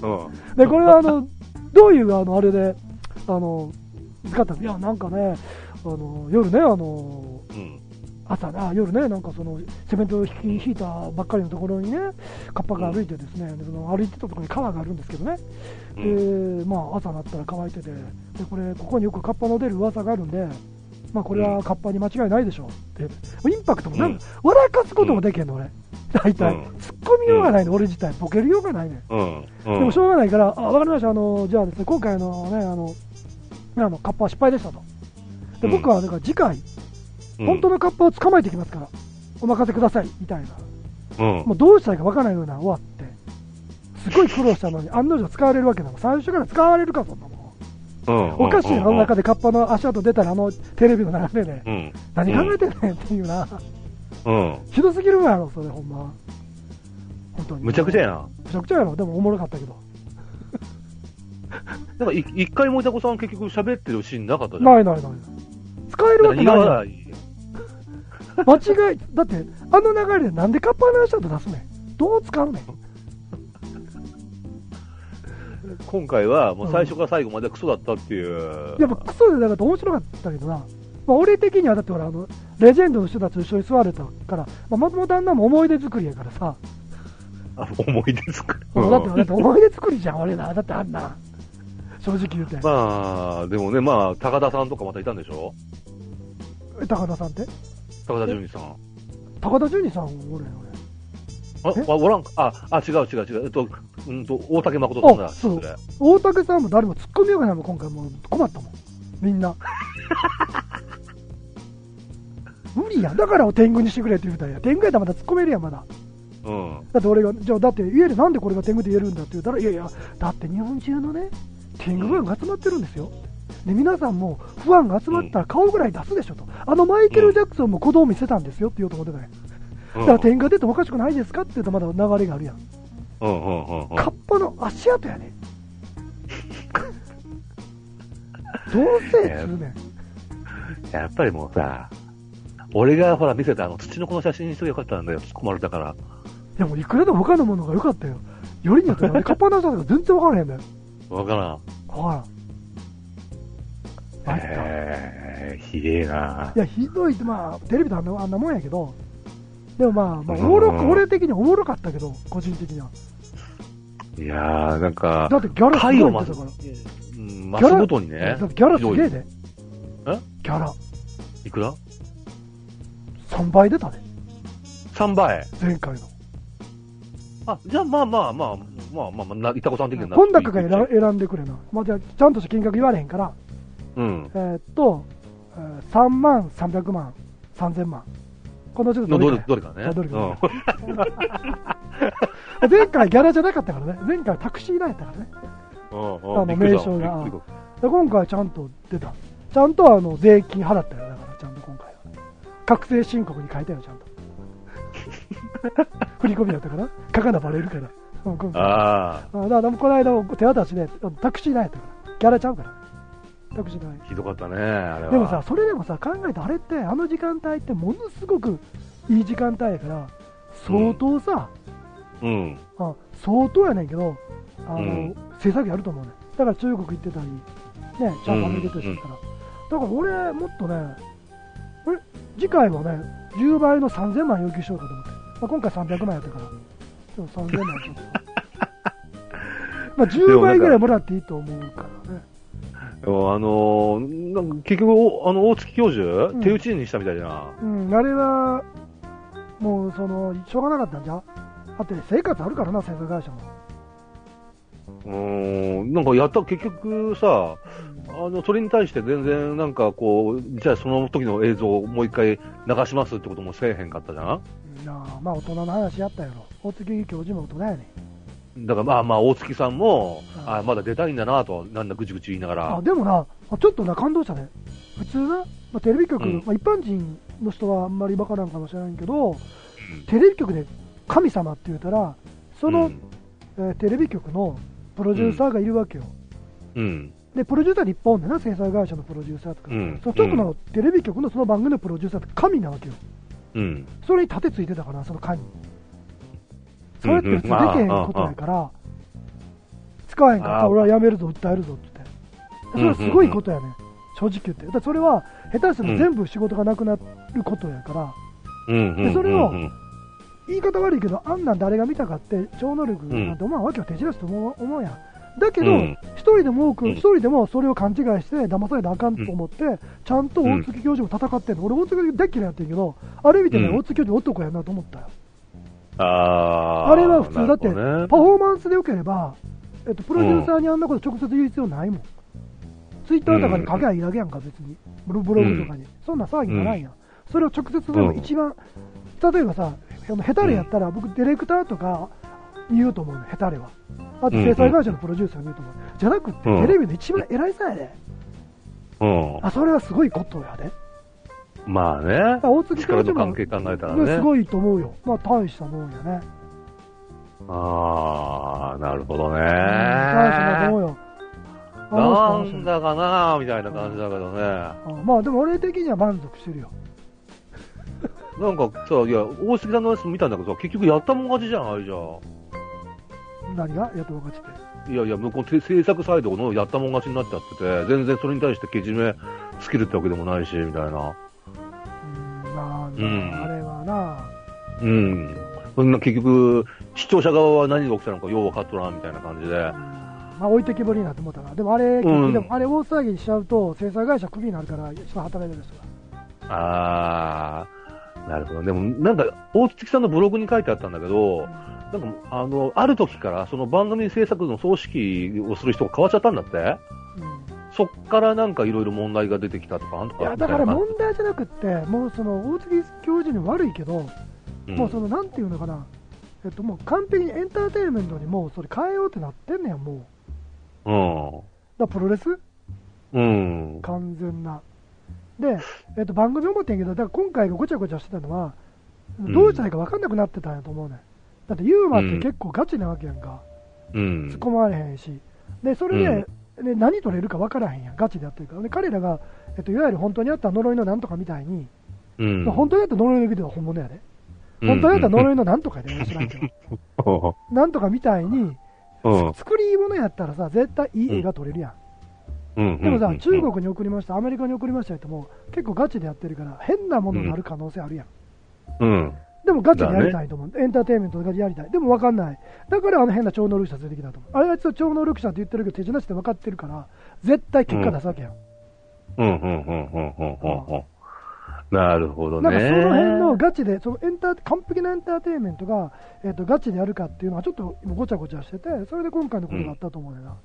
うん。
で、これはあの、どういうあの、あれで、あの、使ったんですいや、なんかね、あの、夜ね、あの、
うん。
朝な、夜ね、なんかその、セメントを引き引いたばっかりのところにね、カッパが歩いてですね、でその歩いてたところに川があるんですけどね、
うん
で、まあ、朝になったら乾いてて、で、これ、ここによくカッパの出る噂があるんで、まあ、これはカッパに間違いないでしょうって、インパクトもなんか、笑かすこともできへんの、俺。大体、
うん
突っ込みようがないの、俺自体、ボケるようがないねん。
うん。
でもしょうがないから、あ、わかりました、あの、じゃあですね、今回のね、あの、あの、カッパは失敗でしたと。で、
うん
僕は、だから次回、本当のカッパを捕まえてきますから、お任せください、みたいな。
うん。
もうどうしたらいいかわからないような終わって、すごい苦労したのに、案の定使われるわけだもん。最初から使われるか、そんなもん。
うん。
おかしいな、あの中でカッパの足跡出たら、あのテレビの流れで、
うん。
何考えてんねんっていうな、
うん。
ひどすぎるやろ、それ、ほんま。本当に。
むちゃくちゃやな。
むちゃくちゃやろ、でもおもろかったけど。[LAUGHS]
なんかい、一回森迫さん結局喋ってるシーンなかったじゃん。
ないないない。使えるわけないやん。間違い、だって、あの流れでなんでカッパの足跡出すねん。どう使うねん。
今回はもう最初から最後までクソだったっていう。
やっぱクソでなかったら面白かったけどな。まあ、俺的にはだってほら、あの、レジェンドの人たちと一緒に座れたから、まあ、もともとあんなもん思い出作りやからさ。
あ思い出作る。
だって、だって思い出作りじゃん、俺ら。だってあんな。正直言うて。
まあ、でもね、まあ、高田さんとかまたいたんでしょ？
高田さんって？
高田純次さん。
高田純次さん、俺、俺。
あ、あおらんかあ、あ、違う違う違う。えっと、うんと、大竹誠さんだ。
あそう
れ
大竹さんも誰も突っ込みようがないもん、今回もう困ったもん。みんな。無理やん。だから天狗にしてくれって言うたんや。天狗やったらまだ突っ込めるやん、まだ。
うん。
だって俺が、じゃあだって言える、なんでこれが天狗で言えるんだって言ったら、いやいや、だって日本中のね、天狗ファンが集まってるんですよ。で、皆さんもファンが集まったら顔ぐらい出すでしょと。あのマイケル・ジャクソンも子供見せたんですよって言おうと思ってただから天狗出てもおかしくないですかって言うとまだ流れがあるやん。
うんうんうんうん。
カッパの足跡やね。どうせつうねん。
やっぱりもうさ、俺がほら見せたあの土の子の写真にしとけばよかったんだよ、突っ込まれたから。
いやもういくらでも他のものが良かったよ。よりによってカッパの足跡が全然分からへんだよ。
わからん。
分からん。
えー、ひでえな。
いや、ひどいって、まあ、テレビであんなあんなもんやけど、でもまあ、まあ、おもろく、
うん
俺的にはおもろかったけど、個人的には。
いやー、なんか、
だってギャラすごいんだから。、
うん、増すごとにね
ギャラすげえで。
え？
ギャラ、
いくら
？3倍出たで、
?3 倍？
前回の。
あ、じゃあまあまあまあ、まあまあまあ、な、いたこさん的にはな
今高が選選んでくれな。まあ、じゃあ、ちゃんとした金額言われへんから、
うん。
えーっと、えー3万、300万、3000万。このちょっと
のど
どれか
れどれかね。
あどれか
うん [LAUGHS]
前回ギャラじゃなかったからね。前回タクシー代やったからね。
うん
あの名称がで今回ちゃんと出た。ちゃんとあの税金払ったよ。だからちゃんと今回は。確定申告に書いたよ、ちゃんと。[LAUGHS] 振り込みやったから書かなバレるから。
あ
あだからこの間手渡しでタクシー代やったから。ギャラちゃうから。タクシー代。
あ、ひどかったね、あれは。
でもさ、それでもさ、考えたらあれって、あの時間帯ってものすごくいい時間帯やから、相当さ、
うん。
あ相当やねんけど、あの、
うん
制作やると思うねん。だから中国行ってたり、ね、チャンパンで出てたから。だから俺、もっとね、え次回もね、10倍の3000万要求しようかと思って。まあ、今回300万やったから、でも3000万ちょっと。[LAUGHS] まあ10倍ぐらいもらっていいと思うからね。
あのーなんか結局、おあの、大月教授、
ん
手打ちにしたみたいじゃん。
うん、あれは、もう、その、しょうがなかったんじゃうだって生活あるからな、制作会社も。
うーん、なんかやった、結局さ、あの、それに対して全然なんかこう、じゃあその時の映像をもう一回流しますってこともせえへんかったじゃん？
うんなあまあ、大人の話やったやろ。大月教授も大人やね
だからまあまあ、大月さんも、
うん。
あまだ出たいんだなと、なんだぐちぐち言いながら。
あ、でもな、あちょっとな、感動したね。普通な、まあ、テレビ局、
うん。
まあ、一般人の人はあんまりわからんかもしれないけど、
うん。
テレビ局で神様って言うたら、その、
うん。
えーテレビ局のプロデューサーがいるわけよ。
うん。
で、プロデューサーって一本でな、制作会社のプロデューサーとか、
うん
その局のテレビ局のその番組のプロデューサーって神なわけよ。
うん。
それに盾ついてたから、その神に。それって普通できへんことやから、使わへんかったら俺は辞めるぞ、訴えるぞって言って。それはすごいことやね、正直言って。だそれは、下手すると全部仕事がなくなることやから。でそれを
うん
言い方悪いけど、あんなん誰が見たかって、超能力なんて思わんわけよ、手品すと思う思うやん。だけど、
うん
一人でも多く、
うん
一人でもそれを勘違いして、騙されなあかんと思って、ちゃんと大月教授も戦ってんの、俺、大月教授大っ嫌いやってんけど、あれ見てね、
うん
大月教授男やなと思ったよ。
あー
あれは普通だって、パフォーマンスでよければ、えっと、プロデューサーにあんなこと直接言う必要ないもん。ツイッターとかに書けばいいだけやんか、別に。ブロブログとかに。そんな騒ぎならんやん。それを直接でも一番、例えばさ、あの下手れやったら、僕、ディレクターとか言うと思うの、下手れは。あと、制裁会社のプロデューサーに言うと思う。じゃなくって、
うん
テレビの一番偉いさやで。
うん。
あ、それはすごいことやで。
まあね。
大月教
力
授も
の関係考えたらね。
ねすごいと思うよ。まあ、大したもんやね。
ああ、なるほどね。
大したもんよ。
なんだかなみたいな感じだけどね。
あまあでも俺的には満足してるよ。
なんかさ、いや、大杉さんのやつ見たんだけどさ、結局やったもん勝ちじゃん、あれじゃ
何が？やっと分かってて。
ん。いやいや、向こうて制作サイドのやったもん勝ちになっちゃってて、全然それに対してけじめつけるってわけでもないし、みたいな。
うん、まあ、
うん
あれはな、
うん。そんな結局、視聴者側は何が起きたのかよう分かっとらんみたいな感じで。
まあ置いてきぼりになって思ったから。でもあれ、
うん
でもあれ大騒ぎにしちゃうと、制裁会社クビになるから、人働いてる人が。
あー、なるほど。でも、なんか、大月さんのブログに書いてあったんだけど、なんか、あの、ある時から、その番組制作の総指揮をする人が変わっちゃったんだって
うん
そっからなんかいろいろ問題が出てきたとか、なんとか。
いやだから問題じゃなくって、もうその大月教授に悪いけど、
うん
もうそのなんていうのかな、えっと、もう完璧にエンターテインメントにもうそれ変えようってなってんねや、もう。だからプロレス？
うん。うん。
完全な。で、えっと、番組思ってんけど、だから今回がごちゃごちゃしてたのは、
ん
どうしたらいいか分かんなくなってたんやと思うねん。だってユーマって結構ガチなわけやんか。
うん
突っ込まれへんし。で、それで、ね、何取れるか分からへんやん、ガチでやってるから。で、彼らが、えっと、いわゆる本当にあった呪いのなんとかみたいに、
うん。
本当にあった呪いのビデオは本物やで。本当にあった呪いのなんとかやで、知らんけど。[LAUGHS] なんとかみたいに、
うん。
作り物やったらさ、絶対いい映画撮れるやん。
うん。
でもさ
うん、
中国に送りました、アメリカに送りましたってもう結構ガチでやってるから、変なものになる可能性あるやん。
うん。
でもガチでやりたいと思う。エンターテインメントでやりたい。でも分かんない。だからあの変な超能力者連れてきたと思う。あれあいつは超能力者って言ってるけど手品して分かってるから、絶対結果出すわけやん。
うん。うん。うん。うん。うん。うん。なるほどね。
なんかその辺のガチで、そのエンター完璧なエンターテインメントが、えー、とガチでやるかっていうのはちょっと今ごちゃごちゃしてて、それで今回のことがあったと思うねんな。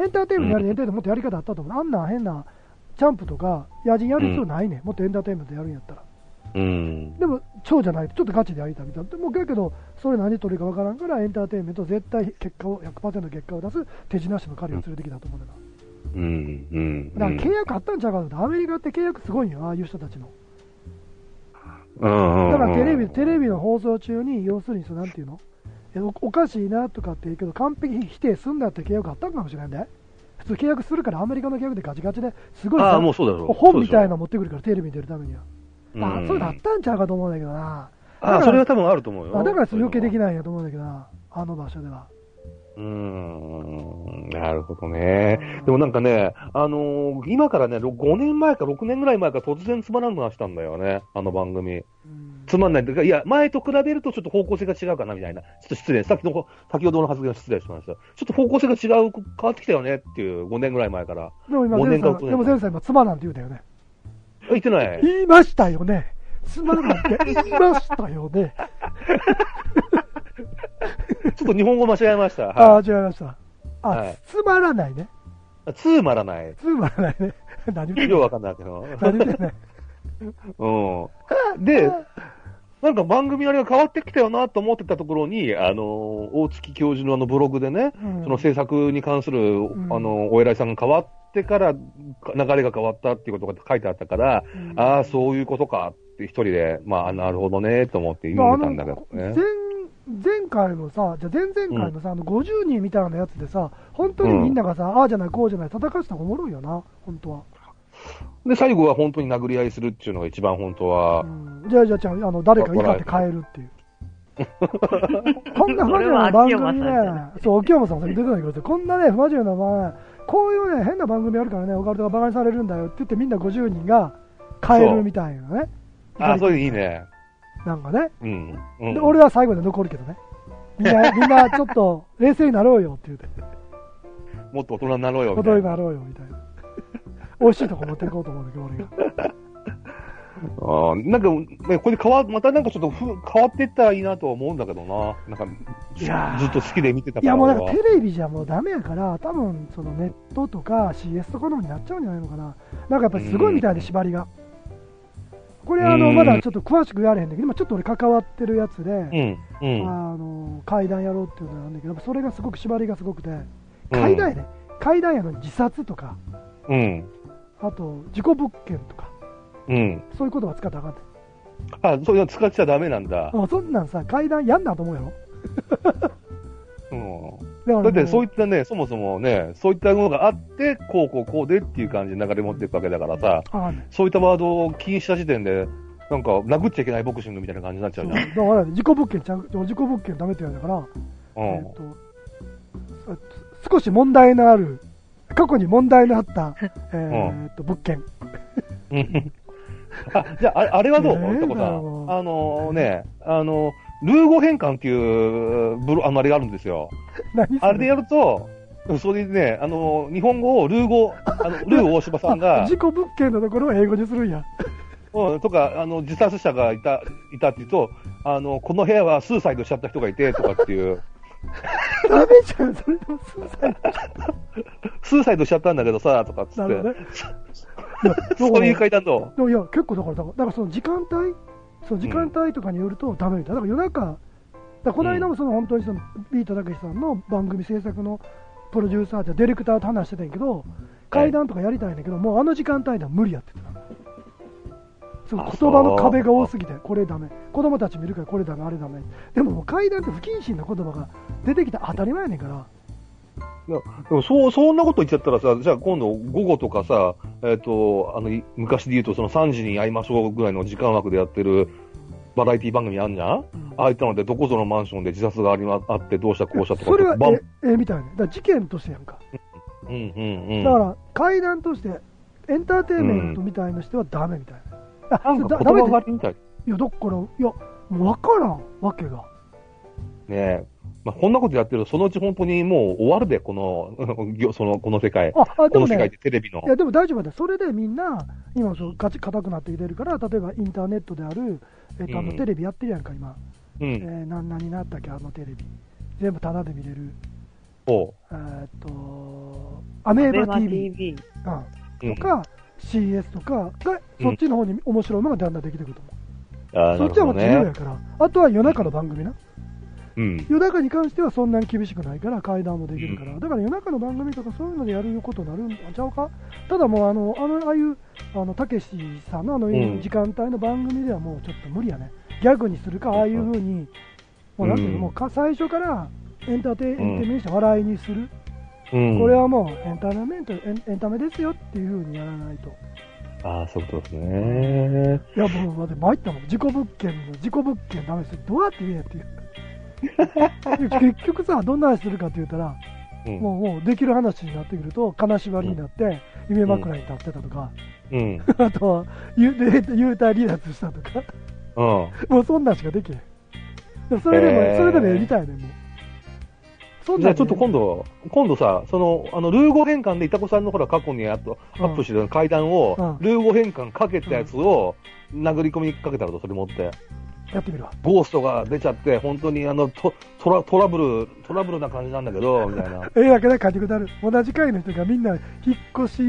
エンターテインメントやるにエンターテインメントもっとやり方あったと思う。あんな変なチャンプとか、野人やる必要ないねん。もっとエンターテインメントやるんやったら。
うん。
でも、超じゃないと、ちょっとガチでやりたいみたいな。でも、だけど、それ何取るかわからんから、エンターテインメント絶対結果を、100%結果を出す手品師の彼を連れてきたと思うねんな。
うん。うん。
だから契約あったんちゃうかなとアメリカって契約すごいんよ、ああいう人たちの。
うん。
だからテレビ、テレビの放送中に、要するに、なんていうの？えおおかしいなとかって言うけど、完璧否定すんだって契約あったんかもしれんで。普通契約するから、アメリカの契約でガチガチですごい
あもうそうだろう。
本みたいな
な。
の持ってくるから、テレビに出るためには。
うん
あそういうのあったんちゃうかと思うんだけどな。
あ、それは多分あると思うよ。
あだから余計でき
ない。
ないんやと思うんだけどな、あの場所では。
うーん。なるほどね。でもなんかね、あのー今からね、5年前か6年ぐらい前から突然つまらなくなったんだよね、あの番組。
うん
つまんないいうか、いや、前と比べるとちょっと方向性が違うかなみたいな。ちょっと失礼。さっきの、先ほどの発言は失礼しました。ちょっと方向性が違う、変わってきたよねっていう6年ぐらい前から。
でも今、
五
前さん、でも前さん今、妻なんて言うたよね。
あ言ってない。
言いましたよね。妻なんて [LAUGHS] 言いましたよね。[LAUGHS]
ちょっと日本語間違えました。
ああ、
は
違いました。あ、
はい
つまらないね。
い。つーまらない。
つまらないね。何言って
わかんないけど。
何言ってんね
うん。で、[LAUGHS] なんか番組あれが変わってきたよなと思ってたところに、あの、大月教授のあのブログでね、
うん。
その制作に関する、
ん。
あの、お偉いさんが変わってから流れが変わったっていうことが書いてあったから、
うん。
ああ、そういうことかって一人で、まあ、なるほどね、と思って読んでたんだけどね。
前前回のさ、じゃあ前々回のさ、あの50人みたいなやつでさ、本当にみんながさ、ああじゃない、こうじゃない、戦わせた方がおもろいよな、本当は。
で、最後は本当に殴り合いするっていうのが一番本当は
う、ん、じゃあ、じゃあ、じゃあ、あの誰か怒って変えるっていう。[LAUGHS] こんな不真面目な番組ね、そう、秋山さんそれ出てないけど、こんなね、不真面目な前、こういうね、変な番組あるからね、オカルトがバカにされるんだよって言って、みんな50人が変えるみたいなね。
ああ、そういうのいいね。
なんかね。
うん。うん
で、俺は最後で残るけどね。みんな、みんなちょっと冷静になろうよって言うて、
もっと大人になろうよ、み
大
たいな。
人になろうよみたいな。美味しいとこ持っていこうと思うんだけど、俺が。
ああ、なんか、ね、これ変わ、またなんかちょっとふ変わっていったらいいなとは思うんだけどな。なんか、
いやー
ずっと好きで見てたから。
いやもうなんかテレビじゃもうダメやから、多分そのネットとか CS とかの方になっちゃうんじゃないのかな。なんかやっぱりすごいみたいで縛りが。これあの、
うん
まだちょっと詳しく言われへんだけど、今ちょっと俺関わってるやつで、
うん、うん。
あの階段やろうっていうのなんだけど、それがすごく縛りがすごくて、階段やね、階段やのに自殺とか、
うん。
あと事故物件とか、
うん。
そういう言葉使ったらあかんて。
あ、そういうの使っちゃダメなんだ。
もうそんなんさ、階段やんなと思うやろ。
うん。だってそういったね、そもそもね、そういったものがあって、こうこうこうでっていう感じで流れ持っていくわけだからさ、そういったワードを禁止した時点で、なんか殴っちゃいけないボクシングみたいな感じになっちゃ
そうう
じゃん。
だから、事故物件ちゃん、事故物件ダメって言われたから、
うん
えっ。と、そ少し問題のある、過去に問題のあった、[LAUGHS] えっと、物件。
う [LAUGHS] んあ、じゃあ、ああれはどう？
ねえ
とこさんあのね、あの、ルー語変換っていうブロ、あの、あれがあるんですよ。[LAUGHS] あれでやると、それでね、あの、日本語をルー語、あの、ルー大柴さん
あ
が、
事故物件のところを英語にするんや。
うん、とか、あの、自殺者がいた、いたって言うと、あの、この部屋はスーサイドしちゃった人がいて、とかっていう、[LAUGHS]
ダメじゃん、それでもスーサイ
スーサイドしちゃったんだけどさ、とかっ。って、
ね。[LAUGHS]
そういう階段と、
いや結構だから、だからその時間帯、その時間帯とかによるとダメみたいな。だから夜中、だこの間もその本当にそのビートたけしさんの番組制作のプロデューサーじゃディレクターと話してたんやけど、階段とかやりたいんだけど、もうあの時間帯では無理やって言ってた。そう
あ
言葉の壁が多すぎて、これダメ。子供たち見るからこれダメ、あれダメ。でももう階段って不謹慎な言葉が出てきたら当たり前やねんから。
いやでもそう、そんなこと言っちゃったらさ、じゃあ今度午後とかさ、えっ、と、あの、い昔で言うとその3時に会いましょうぐらいの時間枠でやってるバラエティ番組あんじゃん？ああいったので、どこぞのマンションで自殺がありまあって、どうしたこうしたとか
それはえええみたいな。だ事件としてやんか。
うんうんうん。
だから階段としてエンターテインメントみたいのしてはダメみたいな。あ
なんか言葉狩りみたい。
いや、だから、いや、もう分からんわけが。
ねえ。まあ、こんなことやってると、そのうち本当にもう終わるで、この、[LAUGHS] 業その、この世界。
あ、あでもね
この世界で、テレビの
い。や、でも大丈夫だよ。それでみんな、今そう、ガチ硬くなってきてるから、例えばインターネットである、えっと、あの、
うん
テレビやってるやんか、今。
うん。
えー、な何になったっけ、あのテレビ。全部タダで見れる。
そ
えーっと、アメーバ TV。
TV。
うん
う。
とか、CS とかが、そっちの方に面白いのがだんだんできてくると思う。
あー
そっちはもう自由やから。あとは夜中の番組な。
うん。
夜中に関してはそんなに厳しくないから階段もできるから、だから夜中の番組とかそういうのでやることになるんちゃうか。ただもうあのあのああいうあのたけしさんのあの
ん。
時間帯の番組ではもうちょっと無理やね。ギャグにするかああいうふうにもうなんていうもうか最初からエンターテインメにして笑いにする、
うん。
これはもうエンタメントエンタメですよっていうふうにやらないと
ああ、そういうことですね。
いやもうだって参ったもん事故物件の事故物件ダメですよどうやって言えやっていう結局さどんな話するかって言ったら
うん。
もうもうできる話になってくると、金縛りになって、夢枕に立ってたとか、
うん。[LAUGHS]
あとは、幽体離脱したとか、
うん。
もうそんなんしかできへん。それでも、それでもやりたいねん、もう。そんなん
じゃあちょっと今度、今度さ、その、あの、ルー語変換で、いたこさんのほら、過去にやっと、アップしてた階段を、
うん
ルー語変換かけたやつを、殴り込みかけたらと、それ持って、
やってみるわ。
ゴーストが出ちゃって、本当にあの、トトラトラブル、トラブルな感じなんだけど、みたいな。[LAUGHS]
ええだけで書いてくれる。同じ階の人がみんな引っ越し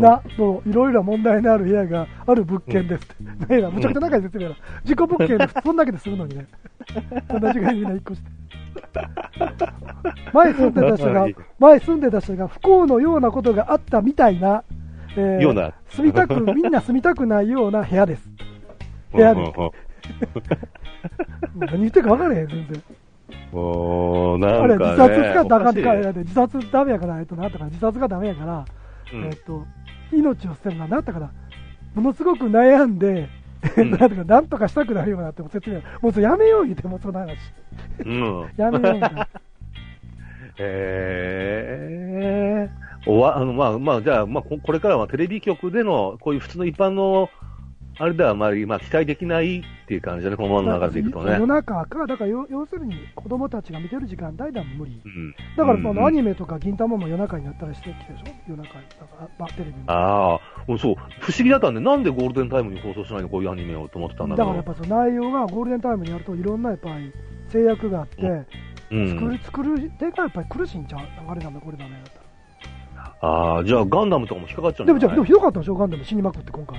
な、の、いろいろ問題のある部屋がある物件ですって。ねえな、[LAUGHS] むちゃくちゃ仲いい説明やな。事故物件でそんだけでするのにね。[LAUGHS] 同じ階にみんな引っ越して。前住んでた人が、前住んでた人が不幸のようなことがあったみたいな、えー
ような
住みたく、みんな住みたくないような部屋です。[LAUGHS] 部屋で
うんうんうん
何言ってるか分からへん、全然。
もう、な
あれ、
んか、ね、
自殺がダメやで、自殺ダメやから、えっと、なんとか、自殺がダメやから、
うん
えっと、命を捨てるのはなんだから、ものすごく悩んで、
うん [LAUGHS]
なんとか、なんとかしたくなるようになっても説明、もうそれやめよう言って、もうその話。
うん。
やめようみたいな。[LAUGHS]
へえ。おわ、あの、まあ、まあ、じゃあ、まあ、ここれからはテレビ局での、こういう普通の一般の、あれではあまり、まあ、期待できないっていう感じだね、このままの流れでいくとね
世。の中か、だから要要するに子供たちが見てる時間帯では無理。
うん。
だからそ
うん
のアニメとか銀玉も夜中になったりしてきてでしょ？夜中に。だから、まあ、テレビも。
ああ、うんそう、不思議だったんで、なんでゴールデンタイムに放送しないの、こういうアニメをと思ってたんだ
だからやっ。ぱその内容がゴールデンタイムにやるといろんなやっぱり制約があって、
うん
作る、作る、てかやっぱり苦しいんちゃう？あれダメ、これダメだった
ああ、じゃあガンダムとかも引っかかっちゃう
ら。でも
じゃ
あ、でもひどかったでしょ？ガンダム死にまくって今回。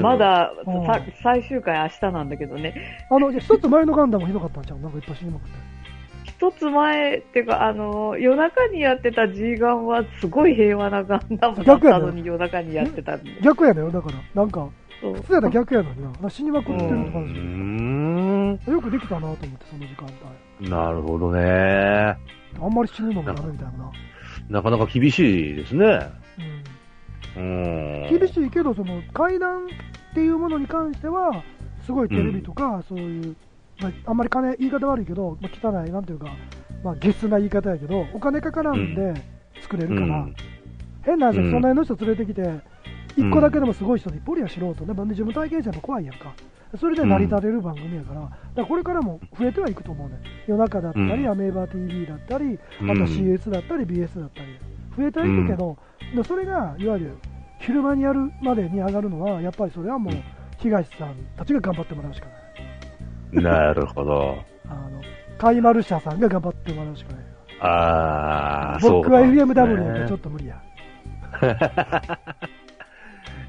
まだ
うん
さ最終回明日なんだけどね。
あの、じゃあ一つ前のガンダムひどかったんちゃうなんかいっぱい死にまくって。
一つ前っていうか、あの、夜中にやってた G ガンはすごい平和なガンダムだったのに夜中にやってたんで。
逆やねよ、だから。なんか、
そう
普通やったら逆やのにな。な死にまくってるって感じ。
ん。
よくできたなと思って、その時間帯。
なるほどね。
あんまり死ぬのもダメみたいなな。
なかなか厳しいですね。
うん。
うん。
厳しいけど、その階段っていうものに関しては、すごいテレビとか、そういう、まあ、あんまり金、言い方悪いけど、まあ、汚い、なんていうか、まあ、ゲスな言い方やけど、お金かからんで作れるから、
うん。
変な話、
うん。
その辺の人連れてきて、一個だけでもすごい人で、一人や素人ね、まあ自分体験者も怖いやんか。それで成り立てる番組やから、だからこれからも増えてはいくと思うね。夜中だったり、
うん。
アメーバ TV だったり、あと
うん。
CS だったり、BS だったり、増えてはいくけど、でそれがいわゆる昼間にやるまでに上がるのは、やっぱりそれはもう、東さんたちが頑張ってもらうしかない。
なるほど。[LAUGHS]
あの、カイマル社さんが頑張ってもらうしかない。
ああ、そう
僕は FMW
ね
なんてちょっと無理や。[LAUGHS]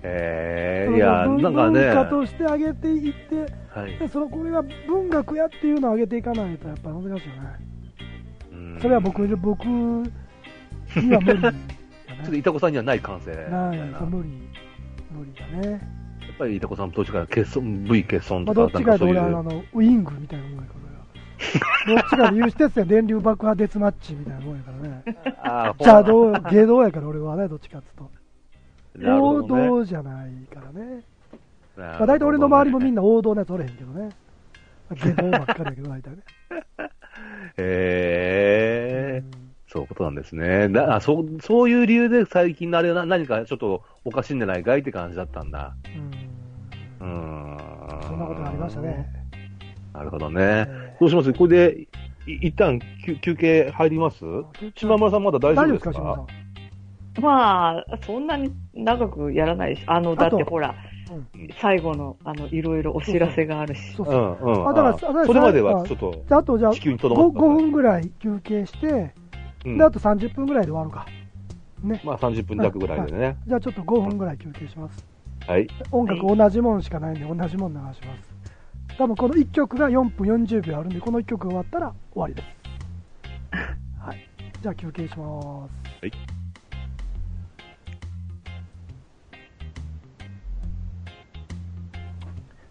えー、いや、
文
なんかね、
文化として上げていって、
はい
でそのこれが文学やっていうのを上げていかないとやっぱ難しいよね。
うん
それは僕僕には無理やね。[LAUGHS]
ちょっと、いたこさんにはない感性な。
ない無理、無理だね。
ぱりいたこさん、どっちか欠損、V 欠損
まあ、
とか、
どっちかと俺はあのウイングみたいなもんやから。どっちかで有刺鉄線電流爆破デスマッチみたいなもんやからね。邪道、下道やから俺はね、どっちかっつうと。王道じゃないからね。まあ、大体俺の周りもみんな王道のやつおれへんけどね。下道ばっかりやけど、大体ね。[LAUGHS]
へえ、
うん
そういうことなんですね。だあそうそういう理由で最近のあれな何かちょっとおかしいんじゃないかいって感じだったんだ。
う。
うんん。
そんなことがありましたね。。
なるほどね。
え
どうします？これで、い一旦休休憩入ります？
ー
島村さんまだ大丈
夫ですか、
夫ですか。
まあ、そんなに長くやらないし、あの、だってほら、
うん
最後の、あの、いろいろお知らせがあるし。
そう
う
そう。
んうん。
あだから
それまではちょっと
であとじゃあ
地球にと
5,
どまって
5分ぐらい休憩して、
うん
であと30分ぐらいで終わるか。ね。
まあ30分弱ぐらいでね。
じゃあちょっと5分ぐらい休憩します。
はい。
音楽同じもんしかないんで、同じもん流します。多分この1曲が4分40秒あるんで、この1曲終わったら終わりです。[LAUGHS] はい。じゃあ休憩します。
はい。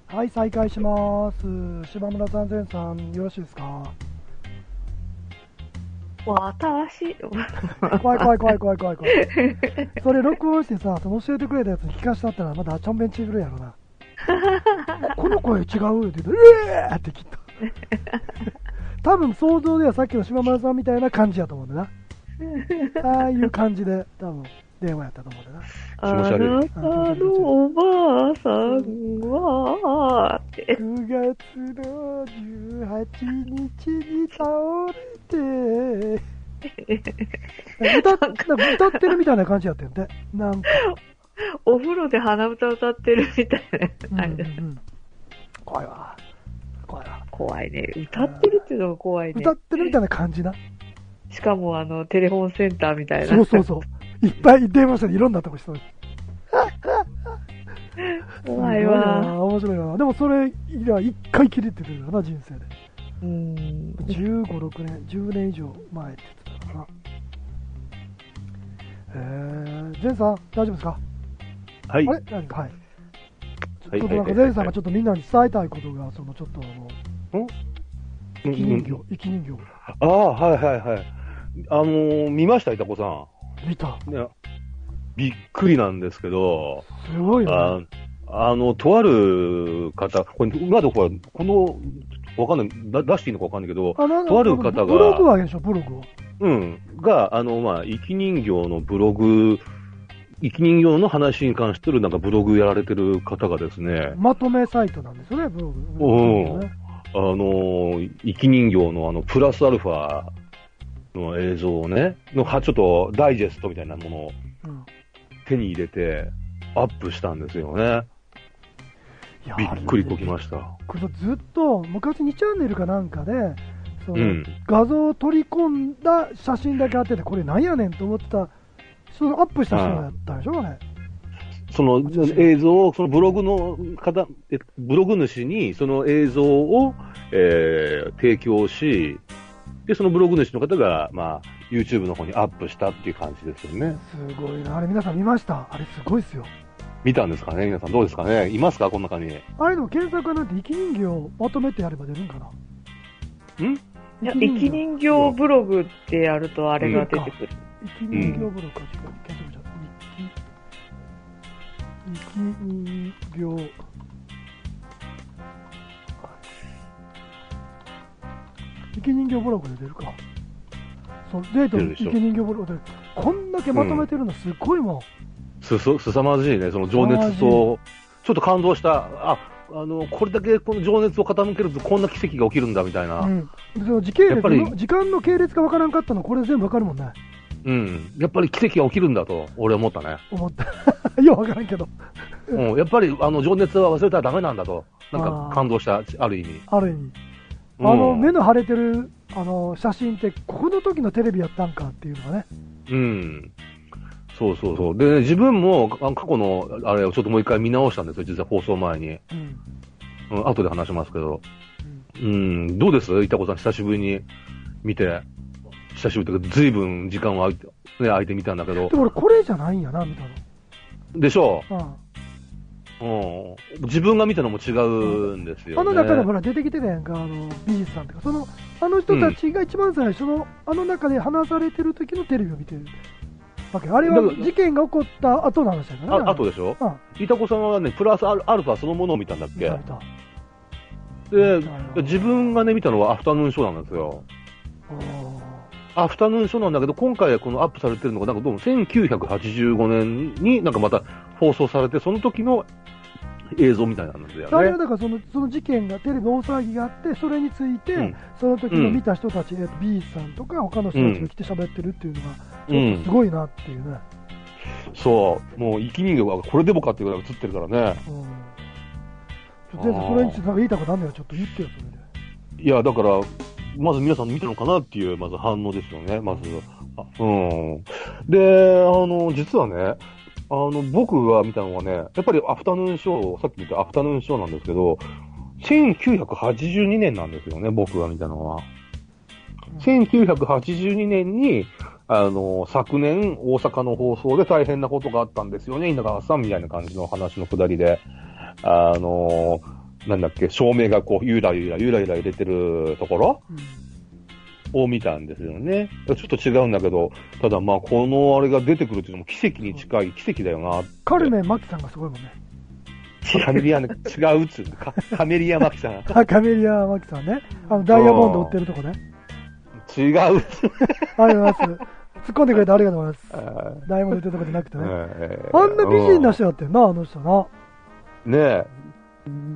はい、再開します。柴村さん、前さん、よろしいですか？
私、
怖い怖い怖い怖い怖い怖い。それ録音してさ、その教えてくれたやつに聞かしたったら、まだちょんべんちぐるやろな。この声違うって言って、ええーってきっと。多分想像ではさっきの島村さんみたいな感じやと思うんだな。ああいう感じで、多分電話やったと思うんだな。
あなたのおばあさんは、って
9月の18日に倒れて、歌歌ってるみたいな感じやったよね。なんか。
お風呂で鼻歌歌ってるみたいな。
うんうんうん怖いわ。怖いわ。
怖いね。歌ってるっていうのが怖いね
歌。ってるみたいな感じな。
しかも、あの、テレフォンセンターみたいな。
そうそうそう。いっぱい電話したらいろんなとこ人に。[LAUGHS]
怖い
すご
わ。
な面白いな。でもそれ以来一回きりって言ってるからな、人生で。
うん。
15、6年、10年以上前って言ってたからな。えー、ゼンさん、大丈夫ですか？
はい。
あれ？何か？はい。ちょっと
はい
なんか、ゼンさんがちょっとみんなに伝えたいことが、そのちょっとあの、
うん
生き人形、生き人形、
ああ、はいはいはい。あのー見ました、いたこさ
見た。
びっくりなんですけど、
すごいよね。
ああの、とある方、これ、まだこれ、この、わかんない、だ出していいのかわかんないけど、とある方が
ブログはでしょ、ブログを？
うん、が、あの、まあ、生き人形のブログ、生き人形の話に関してるなんかブログやられてる方がですね、
まとめサイトなんですよね、ブログ。
うん
ね
あの、生き人形のあの、プラスアルファの映像をね、のは、ちょっとダイジェストみたいなものを
うん
手に入れて、アップしたんですよね。びっくりこきました。
これずっと昔2チャンネルかなんかで、その
うん。
画像を取り込んだ写真だけあってて、これなんやねんと思ってた、そのアップした人やったでしょ、あれ。
その映像を、そのブログの方、えブログ主にその映像を、えー提供し、で、そのブログ主の方が、まあ、YouTube の方にアップしたっていう感じですよね。
すごいな、あれ皆さん見ました？あれすごいっすよ。
見たんですかね？皆さんどうですかね？いますか？この中に。
あれでも検索なんて生き人形をまとめてやれば出るんかな？
ん？
いや生き人形ブログってやるとあれが出てくる。
生き人形ブログか、ちょっと検索じゃ生き生き人形。生き人形ブログで出るか。そう、デート
で
生き人形ブログで、こんだけまとめてるのすっごいもん。
す、す、すさまじいね、その情熱と、ちょっと感動した。あ、あの、これだけこの情熱を傾けるとこんな奇跡が起きるんだみたいな。
うん。その時系列の、時間の系列がわからんかったの、これ全部わかるもんね。
うん。やっぱり奇跡が起きるんだと、俺思ったね。
思った。[LAUGHS] ようわからんけど。
うん、やっぱり、あの、情熱は忘れたらダメなんだと。なんか感動した、ある意味。
ある意味。
うん
あの、目の腫れてる、あの、写真って、ここの時のテレビやったんかっていうのがね。
うん。そうそうそう。で、自分もあ過去のあれをちょっともう一回見直したんですよ、実は放送前に。
うん。
うん、後で話しますけど。うん、どうです？いたこさん、久しぶりに見て。久しぶりというか、ずいぶん時間は空いて、ね、空いてみたんだけど
で。も俺、これじゃないんやな、みたい
でしょ
な。うん。
う。うん。自分が見たのも違うんですよ、ね。
あの中でほら出てきてたやんか、あの美術さんとか、そのあの人たちが一番最初の、あの中で話されてる時のテレビを見てるわけ、あれは事件が起こった後の話だからね、
あ、後でしょ？
うん、
いたこさんはね、プラスアルアルファそのものを見たんだっけ？で
うん、
自分がね、見たのはアフタヌーンショーなんですよ。アフタヌーンショーなんだけど、今回このアップされてるのが、なんかどうも1985年になんかまた放送されて、その時の映像みたいなんだよね。
あれはだからそのその事件が、テレビ大騒ぎがあって、それについて、
うん
その時の見た人たち、えっとビーチさんとか、他の人たちが来て喋ってるっていうのが、ちょっとすごいなっていうね。
そう。もう、生き人形がこれでもかっていうぐらい映ってるからね。
うんちょっとそれについてなんか言いたことあんのよ、ちょっと言ってよ、それで。
いや、だから、まず皆さん見たのかなっていう、まず反応ですよね、まず。あうん。で、あの、実はね、あの、僕が見たのはね、やっぱりアフタヌーンショー、さっき言ったアフタヌーンショーなんですけど、1982年なんですよね、僕が見たのは。1982年に、あの、昨年、大阪の放送で大変なことがあったんですよね、稲川さんみたいな感じの話のくだりで、あの、なんだっけ、照明がこう、ゆらゆら、ゆらゆら入れてるところ？
うん
を見たんですよね。ちょっと違うんだけど、ただまあ、このあれが出てくるっていうのも奇跡に近い、奇跡だよな。
カルメン・マキさんがすごいもんね。
カメリアね、違うっつうのカ [LAUGHS] カメリアマキさん。
あカメリア・マキさんね。あの、ダイヤモンド売ってるとこね。
違うっつう
ありがとうございます。突っ込んでくれてありがとうございます。
の [LAUGHS]
ダイヤモンド売ってるとこじゃなくてね。
えー
あんな美人な人やってんな、あの人な。
ねえ。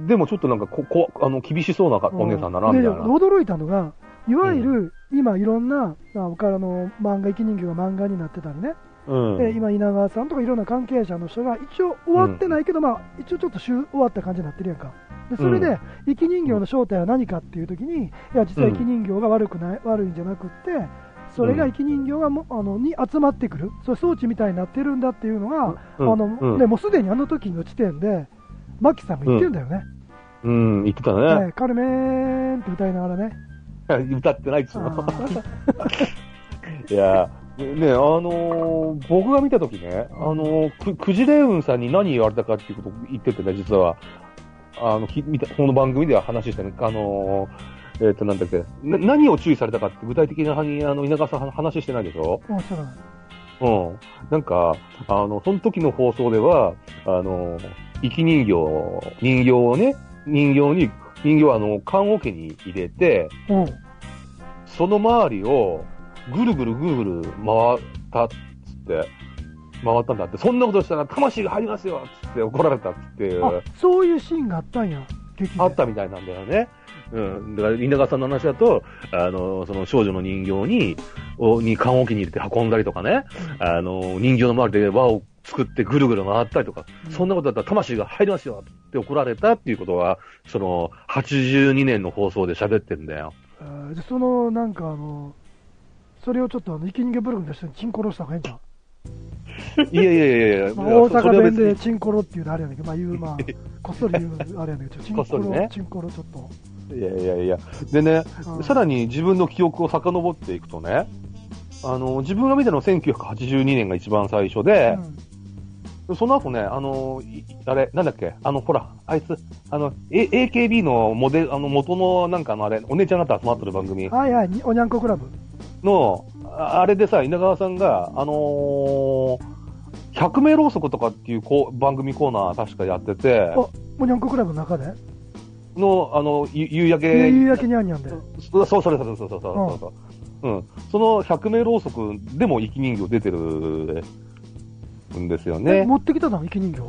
でもちょっとなんかこ、こ、あの、厳しそうなかお姉さんだな、みたいな。
で驚いたのが、いわゆる、今いろんな、まあ、他の漫画、生き人形が漫画になってたりね、
うん。
で今、稲川さんとかいろんな関係者の人が、一応終わってないけど、まあ、一応ちょっと終終わった感じになってるやんか。でそれで、生き人形の正体は何かっていうときに、いや、実は生き人形が悪くない、悪いんじゃなくって、それが生き人形がもあのに集まってくる、そういう装置みたいになってるんだっていうのが、
うん。
あの
うん
ね、もうすでにあの時の時点で、マキさんが言ってるんだよね、
うん、言ってたね。
ねカルメーンって歌いながらね、
歌ってないっつう
あ
の。
ー [LAUGHS]
いや、ね、あのー僕が見たときね、あのーく、くじれうんさんに何言われたかっていうことを言っててね、実は、あの、き見た、この番組では話してね、あのーえっ、と、なんだっけ、な何を注意されたかって具体的なに、あの、稲川さん話してないでしょ？
もうう
ん。なんか、あの、その時の放送では、あの、生き人形、人形をね、人形に、人形はあの、棺桶に入れて、
うん。
その周りをぐるぐるぐるぐる回ったっつって、回ったんだって、そんなことしたら魂が入りますよっつって怒られたっつって、
あそういうシーンがあったんや、
あったみたいなんだよね。うん。だから、稲川さんの話だと、あの、その少女の人形に、をに棺桶に入れて運んだりとかね、あの、人形の周りで輪を作ってぐるぐる回ったりとか、そんなことだったら魂が入りますよって怒られたっていうことは、その、82年の放送で喋ってるんだよ。
そのなんかあの、それをちょっとあの生き人形ブログの人にチンコロした方がいいんじゃん。
いやいやいやいや、
まあ、大阪弁でチンコロっていうのあれやねんけど、まあ言う、まあ、こっそり言うあれやねんけど、[LAUGHS] チンコロ、
ね
チンコロちょっと。
いやいやいや。でね、
うん。
さらに自分の記憶を遡っていくとね、あの、自分が見たのは1982年が一番最初で、その後ね、あの、いあれ、なんだっけ、あの、ほら、あいつ、あの、A、AKB のモデル、あの、元のなんかのあれ、お姉ちゃん方集まってる番組。
はいはい、におにゃんこクラブ。
の、ああれでさ、稲川さんが、あのー、百名ろうそくとかっていうこう番組コーナー確かやってて、
おおにゃんこクラブの中で、
の、あの、夕焼け。
夕焼けにゃんにゃんで。
そうそうそうそうそうそうそう、うん。その百名ろうそくでも生き人形出てるんですよね。
持ってきたの生き人形？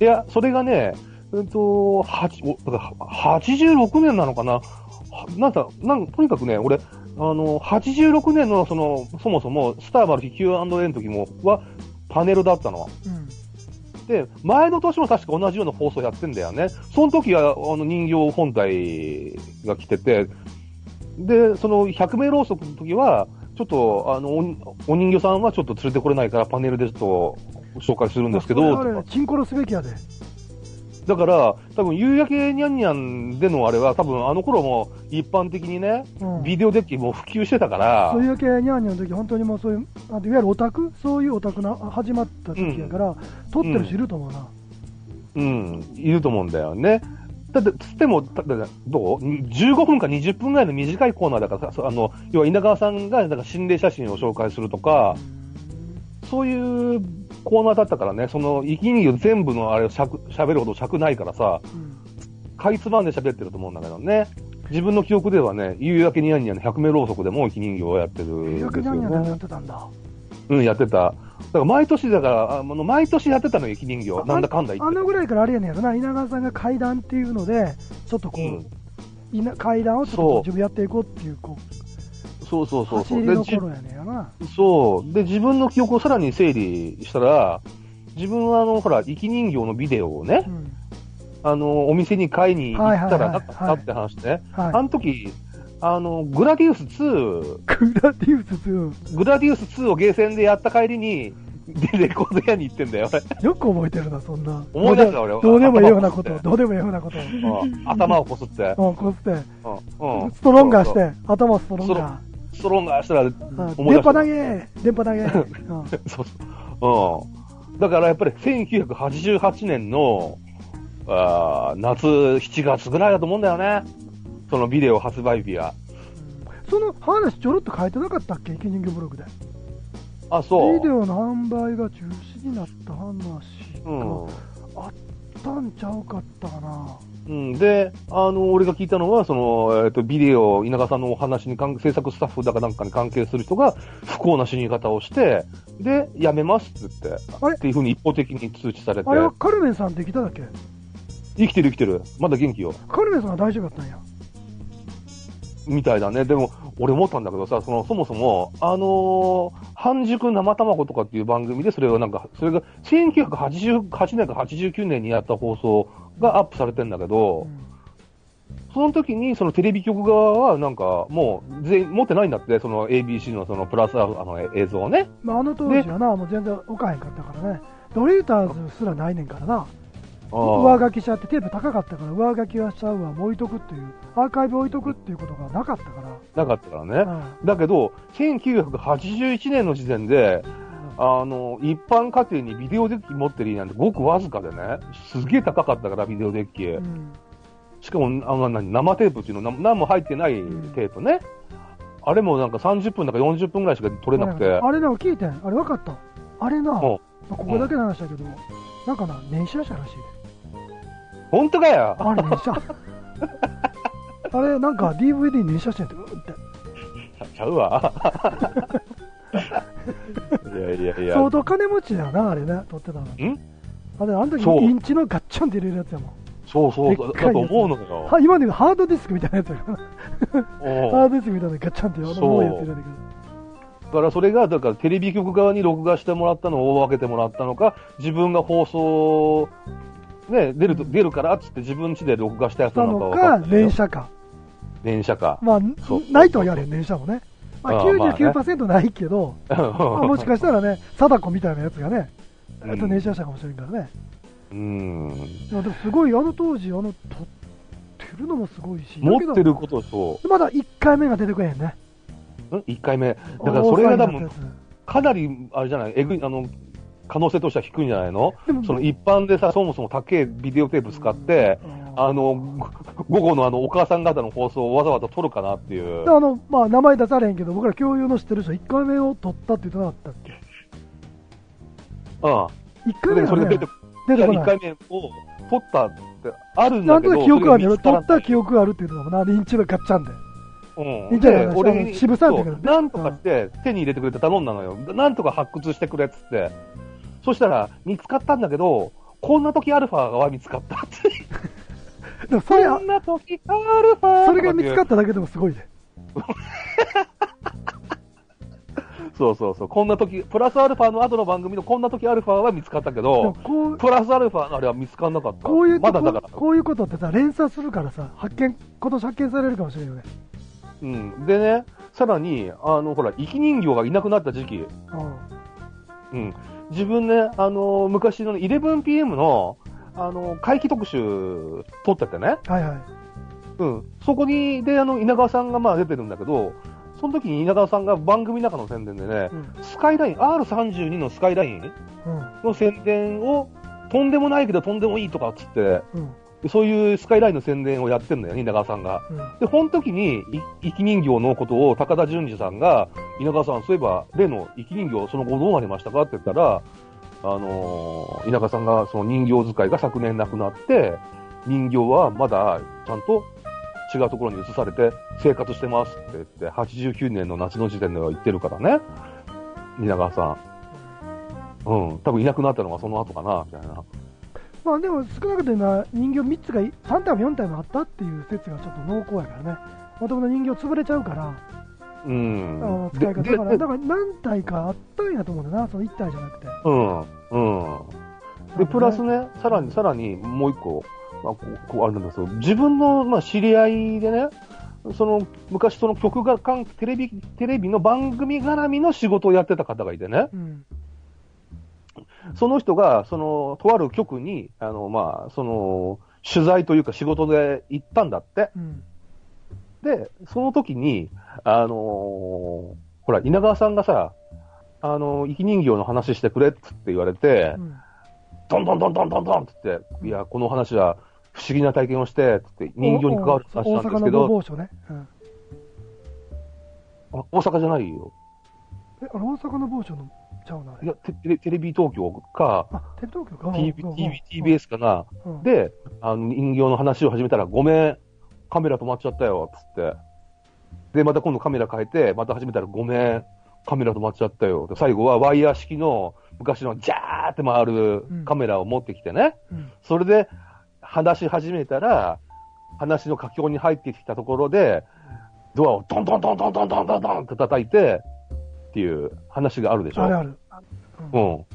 いや、それがね、えっと、86年なのかな？なんか、なんとにかくね、俺、あの、86年の、その、そもそも、スターバルチ Q&A の時も、は、パネルだったの。
うん
で、前の年も確か同じような放送やってんだよね。その時は、あの、人形本体が来てて、で、その100名ろうそくの時は、ちょっと、あの、おお人形さんはちょっと連れてこれないからパネルでちょっと紹介するんですけど、
あれ、チンコロすべきやで。
だから、多分夕焼けにゃんにゃんでのあれは、多分あの頃も一般的にね、
うん。
ビデオデッキもう普及してたから。
そう、いう系ニャーニャンの時本当にもうそういう、あいわゆるオタク？そういうオタクな始まった時やから、撮ってる人いると思うな。
うん、いると思うんだよね。だって、つっても、だだどう ?15 分か20分ぐらいの短いコーナーだからあの、要は稲川さんが、なんか心霊写真を紹介するとか、そういうコーナーだったからね、その、生き人形全部のあれを尺喋るほど尺ないからさ、
うん
かいつまんで喋ってると思うんだけどね。自分の記憶ではね、夕焼けにゃんにゃんの100名ろうそくでも生き人形をやってるん
夕
ですよ
焼けニャーニャンでや
ね
っ。てたんだ。
うん、やってた。だから毎年だから、あの毎年やってたのよ、生き人形。なんだかんだ言って。
あのぐらいからあれやねんやろな、稲川さんが階段っていうので、ちょっとこう、
うん
階段をちょっと自分やっていこうっていう、こ
そうそう
う、
そうそう。で
走りの
じ
頃やねんやな。
そう。で、自分の記憶をさらに整理したら、自分はあの、ほら、生き人形のビデオをね
う、ん。
あの、お店に買いに行ったらなかったって話ね。あ
は
の時、あの、グラディウス2、
い。グラディウス2、
グラディウス2をゲーセンでやった帰りに、で、レコード屋に行ってんだよ、俺。
よく覚えてるな、そんな。
思い出した俺は
どうでもいいようなことどうでもいいようなこと。
うん頭をこすって。
うん、こうして、
うんうん
ストロンガーして、頭ストロンガ
ストロンガーしたら、思い出した
電波投げ電波投げ [LAUGHS] うん
そうそう。うん。だからやっぱり1988年の、あー夏7月ぐらいだと思うんだよね。そのビデオ発売日は。
その話ちょろっと書いてなかったっけ？生人形ブログで。
あ、そう。
ビデオの販売が中止になった話
うん。
があったんちゃうかったかな。
うん、で、あの、俺が聞いたのは、その、えっ、と、ビデオ、稲川さんのお話に関、制作スタッフだかなんかに関係する人が、不幸な死に方をして、で、やめますって言って、
あれ？
っていうふうに一方的に通知されて
あ、れはカルメンさんって来ただっけ？
生きてる生きてる。まだ元気よ。
カルメンさんが大丈夫だったんや。
みたいだね。でも、俺思ったんだけどさ、その、そもそも、あのー半熟生卵とかっていう番組で、それをなんか、それが1988年か89年にやった放送がアップされてんだけど、その時に、そのテレビ局側は、なんか、もう、全員持ってないんだって、その ABC のそのプラスアルファの映像をね。
まあ、あの当時はな、もう全然置かへんかったからね。ドリーターズすらないねんからな。上書きしちゃってテープ高かったから上書きはしちゃうわ、もう置いとくっていう、アーカイブ置いとくっていうことがなかったから。
なかったからね。
うん
だけど、1981年の時点で、あの、一般家庭にビデオデッキ持ってる家なんてごくわずかでね、すげえ高かったから、ビデオデッキ。
うん
しかも、あの、何、生テープっていうの、な何も入ってないテープね。あれもなんか30分だか40分ぐらいしか撮れなくて。
あれなんか聞いてん、あれ分かった。あれな、
うん
ここだけの話だけど、なんかな、年車車らしいで。
本当かよ [LAUGHS]
あれ。あれなんか DVD 年車してんって、うって。
ちゃうわ。いやいやいや。
相当金持ちだよな、あれね、撮ってたの。
ん？
あれ、あの時
そう
インチのガッチャンって入れるやつやもん。
そうそう、
でっかいやつ
だと思うのよ。
は今で言うハードディスクみたいなやつやから。
うん
ハードディスクみたいなガッチャンっていう重いやつ入れるけど。
だからそれが、だからテレビ局側に録画してもらったのを分けてもらったのか、自分が放送、ね、出ると、出るからっつって自分家で録画したやつなのか
のか
分かん、ないよ
連射か。
連射か。
まあ
そう、
ないとは言われん、連射もね。まあ、
ああまあね
99%ないけど、まあもしかしたらね、貞子みたいなやつがね、
うん
えっしたかもしれんからね。
うん。
でもすごい、あの当時、あの、撮ってるのもすごいし、
持ってることそ
まだ1回目が出てくれへんね。
う。ん ?1 回目。だからそれが多分かなり、あれじゃない、えぐい、あの、可能性としては低いんじゃないの？その一般でさ、そもそも高いビデオテープ使って、
あ
あの、ご午後のあの、お母さん方の放送をわざわざ撮るかなっていう。
あの、まあ、名前出されへんけど、僕ら共有の知ってる人、1回目を撮ったって言ってなかったっけ？
うん。
?1 回目ね
それで出て、1
出てこない。
回目を撮ったってあるんだけど、
なんとなく記憶あるよ。撮った記憶あるっていうのもな、インチのガッチャンで。
うん。で、
あ
俺
の渋さんだけど
なんとかして手に入れてくれって頼んだのよ。なんとか発掘してくれっつって。そしたら、見つかったんだけど、こんな時アルファが見つかったって。
でもそれ、
こんな時アルファ
それが見つか
っ
っただけでもすごいで。[LAUGHS]
そうそうそう。こんな時、プラスアルファの後の番組のこんな時アルファは見つかったけど、プラスアルファのあれは見つかんなかった。
こういう
まだだから。
こういうことってさ、連鎖するからさ、発見、今年発見されるかもしれんよね。
うん。でね、さらに、あの、ほら、生き人形がいなくなった時期、
うん。
うん。自分ね、あの、昔のね 11PM の、あの、怪奇特集撮っててね、
はいはい。
うん。そこに、で、あの、稲川さんがまあ出てるんだけど、その時に稲川さんが番組の中の宣伝でね、
うん。
スカイライン、R32 のスカイライン
うん。
の宣伝を、とんでもないけどとんでもいいとかっつって、
うん。
そういうスカイラインの宣伝をやってんだよね、稲川さんが。
うん。
で、この時に、い生き人形のことを高田純次さんが、稲川さん、そういえば、例の生き人形、その後どうなりましたかって言ったら、あのー稲川さんが、その人形使いが昨年亡くなって、人形はまだちゃんと違うところに移されて生活してますって言って、89年の夏の時点では言ってるからね。稲川さん。うん。多分いなくなったのがその後かな、みたいな。
まあでも少なくとも、人形3つが3体も4体もあったっていう説がちょっと濃厚やからね。もともと人形潰れちゃうから、
う
あ
ん
の。使い方
で
だから、だから何体かあったんやと思うんだな、その1体じゃなくて。
うん。うん。で、プラスね、さらに、さらにもう一個、まあ、こう、こうあれなんですけど、自分の、まあ、知り合いでね、その、昔その曲が、かんテレビ、テレビの番組絡みの仕事をやってた方がいてね、
うん。
その人が、その、とある局に、あの、まあ、その、取材というか仕事で行ったんだって。
うん。
で、その時に、あのーほら、稲川さんがさ、あの、生き人形の話してくれっつって言われて、
うん。
どんどんどんどんどんどんって言って、いや、この話は不思議な体験をして、つって人形に関わる話なんですけ
大阪の
ど、
某所ね。うん。
あ大阪じゃないよ。
え、あれ大阪の某所のちゃうな。
いや、テテレテレビ東京か、
あ、テレビ東京か。
TV TBS かな。
うん、
で、あの人形の話を始めたら、ごめん、カメラ止まっちゃったよ、つって。で、また今度カメラ変えて、また始めたら、ごめん、カメラ止まっちゃったよ。で最後はワイヤー式の昔のジャーって回るカメラを持ってきてね。
うん。
それで話し始めたら、話の佳境に入ってきたところで、ドアをドンドンドンドンドンドンドンドンって叩いて、っていう話があるでしょ。
あるある。う。
うんん。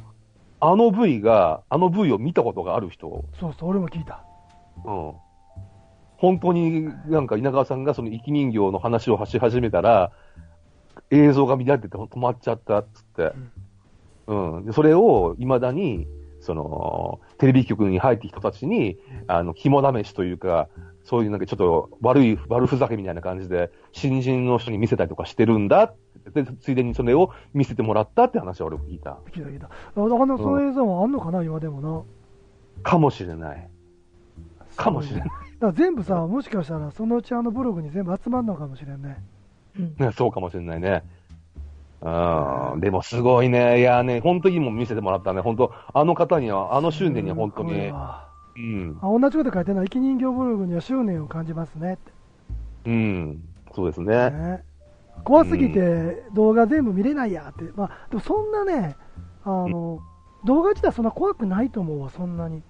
あの V が、あの V を見たことがある人、
そうそう、俺も聞いた。
うん。本当になんか稲川さんがその生き人形の話をし始めたら、映像が乱れてて止まっちゃったっつって。うん。でそれを未だに、その、テレビ局に入って人たちに、あの、肝試しというか、そういうなんかちょっと悪い、悪ふざけみたいな感じで、新人の人に見せたりとかしてるんだってで、ついでにそれを見せてもらったって話は俺も聞いた。
聞いた聞いた。あだからその映像もあんのかな、今でもな。
かもしれない。かもしれない。
だから全部さ、もしかしたらそのうちあのブログに全部集まるのかもしれんね。
うん
ね、そうかもしれないね。うん。でもすごいね。いやね、本当にも見せてもらったね。本当あの方には、あの執念には本当に。
わ
うん。
あ同じこと書いてるのは、生き人形ブログには執念を感じますねって。
うん。そうですね。
ね怖すぎて動画全部見れないやって。まあ、でもそんなね、あの、動画自体そんな怖くないと思うわ、そんなに。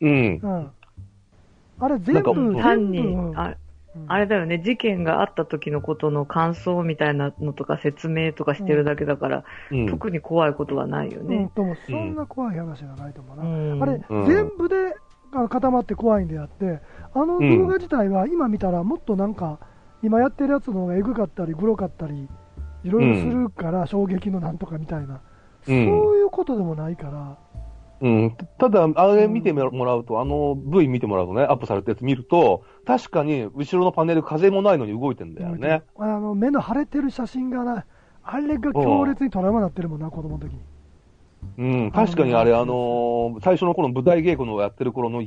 うん。
うん。あれ全部、全
単
部、
に、あれだよね、事件があった時のことの感想みたいなのとか説明とかしてるだけだから、
うん。
特に怖いことはないよ
うん、
ね。
そんな怖い話じゃないと思うな。
うん。
あれ、
うん。
全部で固まって怖いんであって、あの動画自体は今見たらもっとなんか、今やってるやつの方がエグかったり、グロかったり、いろいろするから、衝撃のなんとかみたいな、そういうことでもないから、
うん。ただ、あれ見てもらうと、あの V 見てもらうとね、アップされたやつ見ると、確かに後ろのパネル風もないのに動いてんだよね。
あの目の腫れてる写真がな、あれが強烈にトラウマになってるもんな、子供の時に。
うん。確かにあれ、あのー最初の頃の舞台稽古のやってる頃の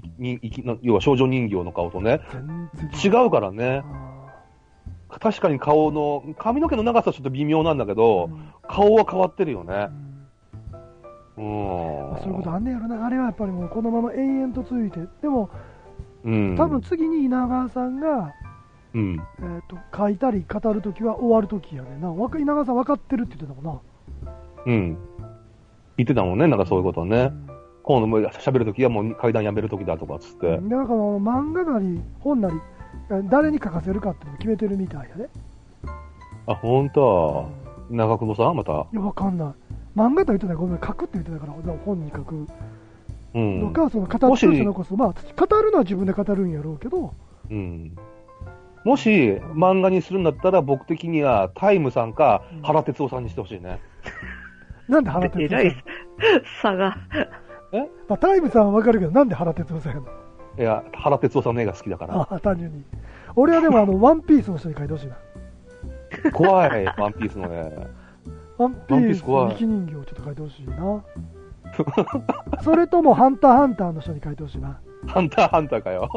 要は少女人形の顔とね、違うからね。
あ
確かに顔の、髪の毛の長さはちょっと微妙なんだけ
ー
ど、
うん
顔は変わってるよ
う
ね。
ん
うん。
まあそういうことあんねやろな、あれはやっぱりもうこのまま延々と続いて、でも
うん。
多分次に稲川さんが、
うん。
えー、と書いたり語るときは終わるときやねんな、稲川さん分かってるって言ってたもんな。
うん。言ってたもんね、なんかそういうことね。
うん
今度も喋るときはもう階段やめるときだとかっつって。
でなんかもう漫画なり本なり、え誰に書かせるかっていうのを決めてるみたいやで。
あ、ほんと。長久保さんまた。
いや、わかんない。漫画と言ってたらごめん、書くって言ってたから、本に書く
うん。
のか、その語ってる人残す。まあ、語るのは自分で語るんやろうけど、
うん。もし、漫画にするんだったら、僕的には、タイムさんか
うん、
原哲夫さんにしてほしいね。[LAUGHS]
なんで原哲夫さん？
差が。
まあ、タイムさんはわかるけど、なんで原哲夫さんやの？
いや、原哲夫さんの絵が好きだから。
ああ、単純に。俺はでも、あの、ワンピースの人に書いてほしいな。
怖い、ワンピースの絵。
ワンピース
ース怖い
の生き人形をちょっと書いてほしいな。[LAUGHS] それとも、ハンターハンターの人に書いてほしいな。
ハンターハンターかよ。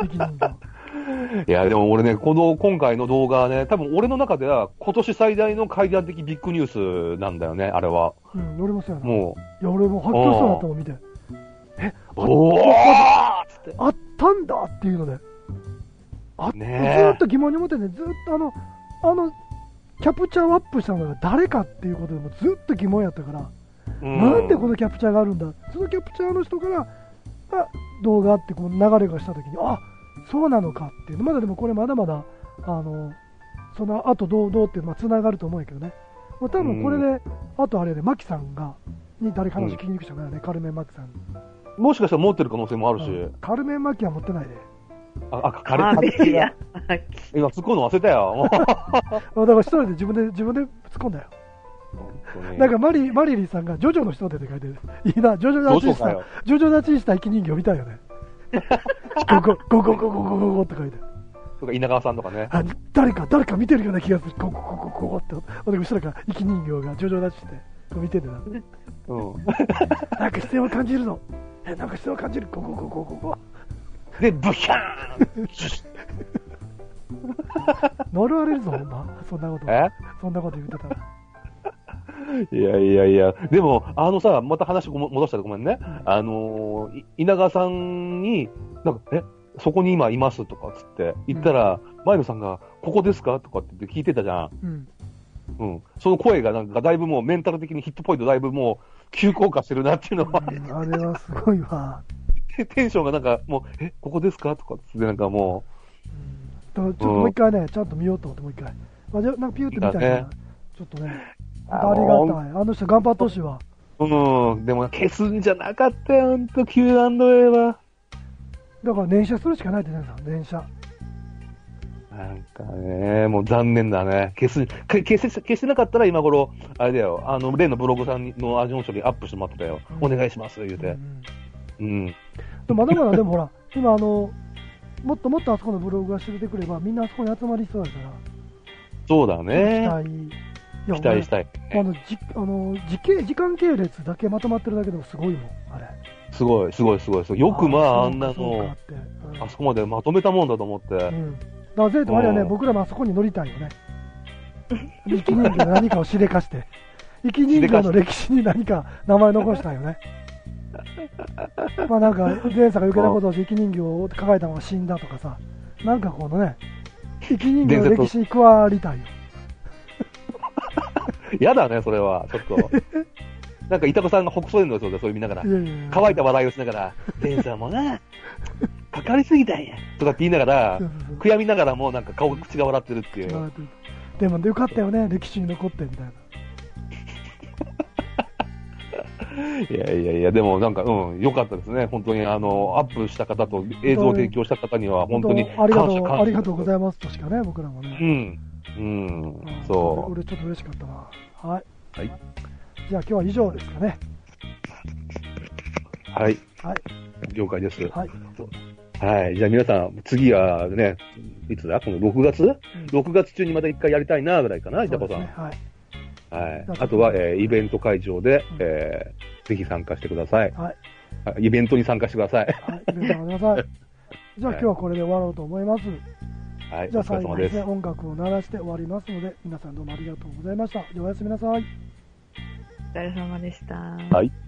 生き人形。[LAUGHS]
いや、でも俺ね、この、今回の動画はね、多分俺の中では、今年最大の階段的ビッグニュースなんだよね、あれは。
うん、俺もそうやな。い
も
や、俺も発狂しそうだったもん、見て。
う、おーっつって。
あったんだっていうので。あず
ねえ
ーっと疑問に思ってね、ずーっとあの、あの、キャプチャーをアップしたのが誰かっていうことでもずっと疑問やったから、
う
なんでこのキャプチャーがあるんだ、そのキャプチャーの人から、あ動画ってこう流れがしたときに、あそうなのかっていう、まだでもこれまだまだ、あのその後どうどうってまあ繋がると思うんやけどね、もう多分これで、あとあれで、マキさんが、に誰か話聞きに行くしかないよね、カルメン・マキさん。に。
もしかしたら持ってる可能性もあるし。
うん。カルメン・マキは持ってないで。
あ、あ、カレ
あ
ー
いや、
今、突っ込むの忘れたよ。もう [LAUGHS]
だから一人で自分で、自分で突っ込んだよ。なんかマリマリリーさんがジョジョの人でって書いてる。いいな、ジョジョ立ちした
ジョジョ
立ちした生き人形見たいよね。[LAUGHS] ゴゴゴゴゴゴゴゴゴって書いてる。
とか稲川さんとかね。
あ、誰か、誰か見てるような気がする。ゴゴゴゴゴゴって。俺後ろから生き人形がジョジョ立ちして、こう見ててな。
うん。
なんか視線を感じるの。え、なんか視線を感じる。ゴゴゴゴゴゴ。
で、ブヒャーン [LAUGHS]
呪われるぞ、ほんま。そんなこと。
え？
そんなこと言ってたら。[LAUGHS]
いやいやいや、でも、あのさ、また話戻したらごめんね。あのーい稲川さんに、なんか、え、そこに今いますとかつって言ったら、前野さんが、ここですかとかって言って聞いてたじゃん。
うん。
うん。その声がなんかだいぶもうメンタル的にヒットポイントだいぶもう急降下してるなっていうのは、
うんあれはすごいわ。[LAUGHS]
テンションがなんかもう、え、ここですか？とかつってなんかも
だからちょっともう一回ね、ちゃんと見ようと思って、もう一回。まあ、じゃあなんかピューって見たいから、
いいだね
ちょっとね、
あ
ありがたい。あの人頑張ってほしいわ。
う、うん。でも消すんじゃなかったよ、ほんと Q&A は。
だから連射するしかないってね連射。
なんかね、もう残念だね。消す、か消せ、消してなかったら今頃、あれだよ、あの、例のブログさんの味の処理アップしてもらってたよ。
うん
お願いします、言うて。
うん
うん。
でもまだまだでもほら、[LAUGHS] 今あの、もっともっとあそこのブログが知れてくれば、みんなあそこに集まりそうやから、
そうだね。
期待。
期待したい。
俺あのじあの時系時間系列だけまとまってるだけでもすごいもん、あれ。
すごい、すごい、すごい。よくまあ、あんなの
そうん
あそこまでまとめたもんだと思って。
うん。だからぜいとあれはね、
うん
僕らもあそこに乗りたいよね。生き人形の何かをしでかして。[LAUGHS] 生き人形の歴史に何か名前残したいよね。まあなんか、前作が余計なことをして生き人形を抱えたまま死んだとかさ、なんかこのね、生き人形の歴史に加わりたいよ。[LAUGHS]
やだね、それは。ちょっと。[LAUGHS] なんか、いたこさんがほくそ笑んのそうだ、それ見ながら
い。やいやいや
乾いた笑いをしながら、レンさんもな、かかりすぎたんや。とかって言いながら悔やみながらも、なんか顔、口が笑ってるっていう。
でもよかったよね、歴史に残ってみたいな。
いやいやいや、でもなんか、うん、良かったですね。本当に、あの、アップした方と映像を提供した方には、本当に
ありがとう、
感謝感謝。
ありがとうございますとしかね、僕らもね。
うん。うん
ん。
そ
俺ちょっと嬉しかったな。はい。
はい。
じゃあ今日は以上ですかね。
う。はい。
はい。
了解です。
はい。
はい。じゃあ皆さん、次はね、いつだ？この6月、?6 月中にまた一回やりたいな、ぐらいかな、いたこさん。
はい。
はい。
あ
あとは、えーイベント会場で、
うん
えーぜひ参加してください。
はい。
あイベントに参加してください。
はい。皆さんごめんなさい。[LAUGHS] じゃあ今日はこれで終わろうと思います。
はい。
じゃあ最後にですね、。音楽を鳴らして終わりますので、皆さんどうもありがとうございました。ではおやすみなさい。
お疲れ様でした。
はい。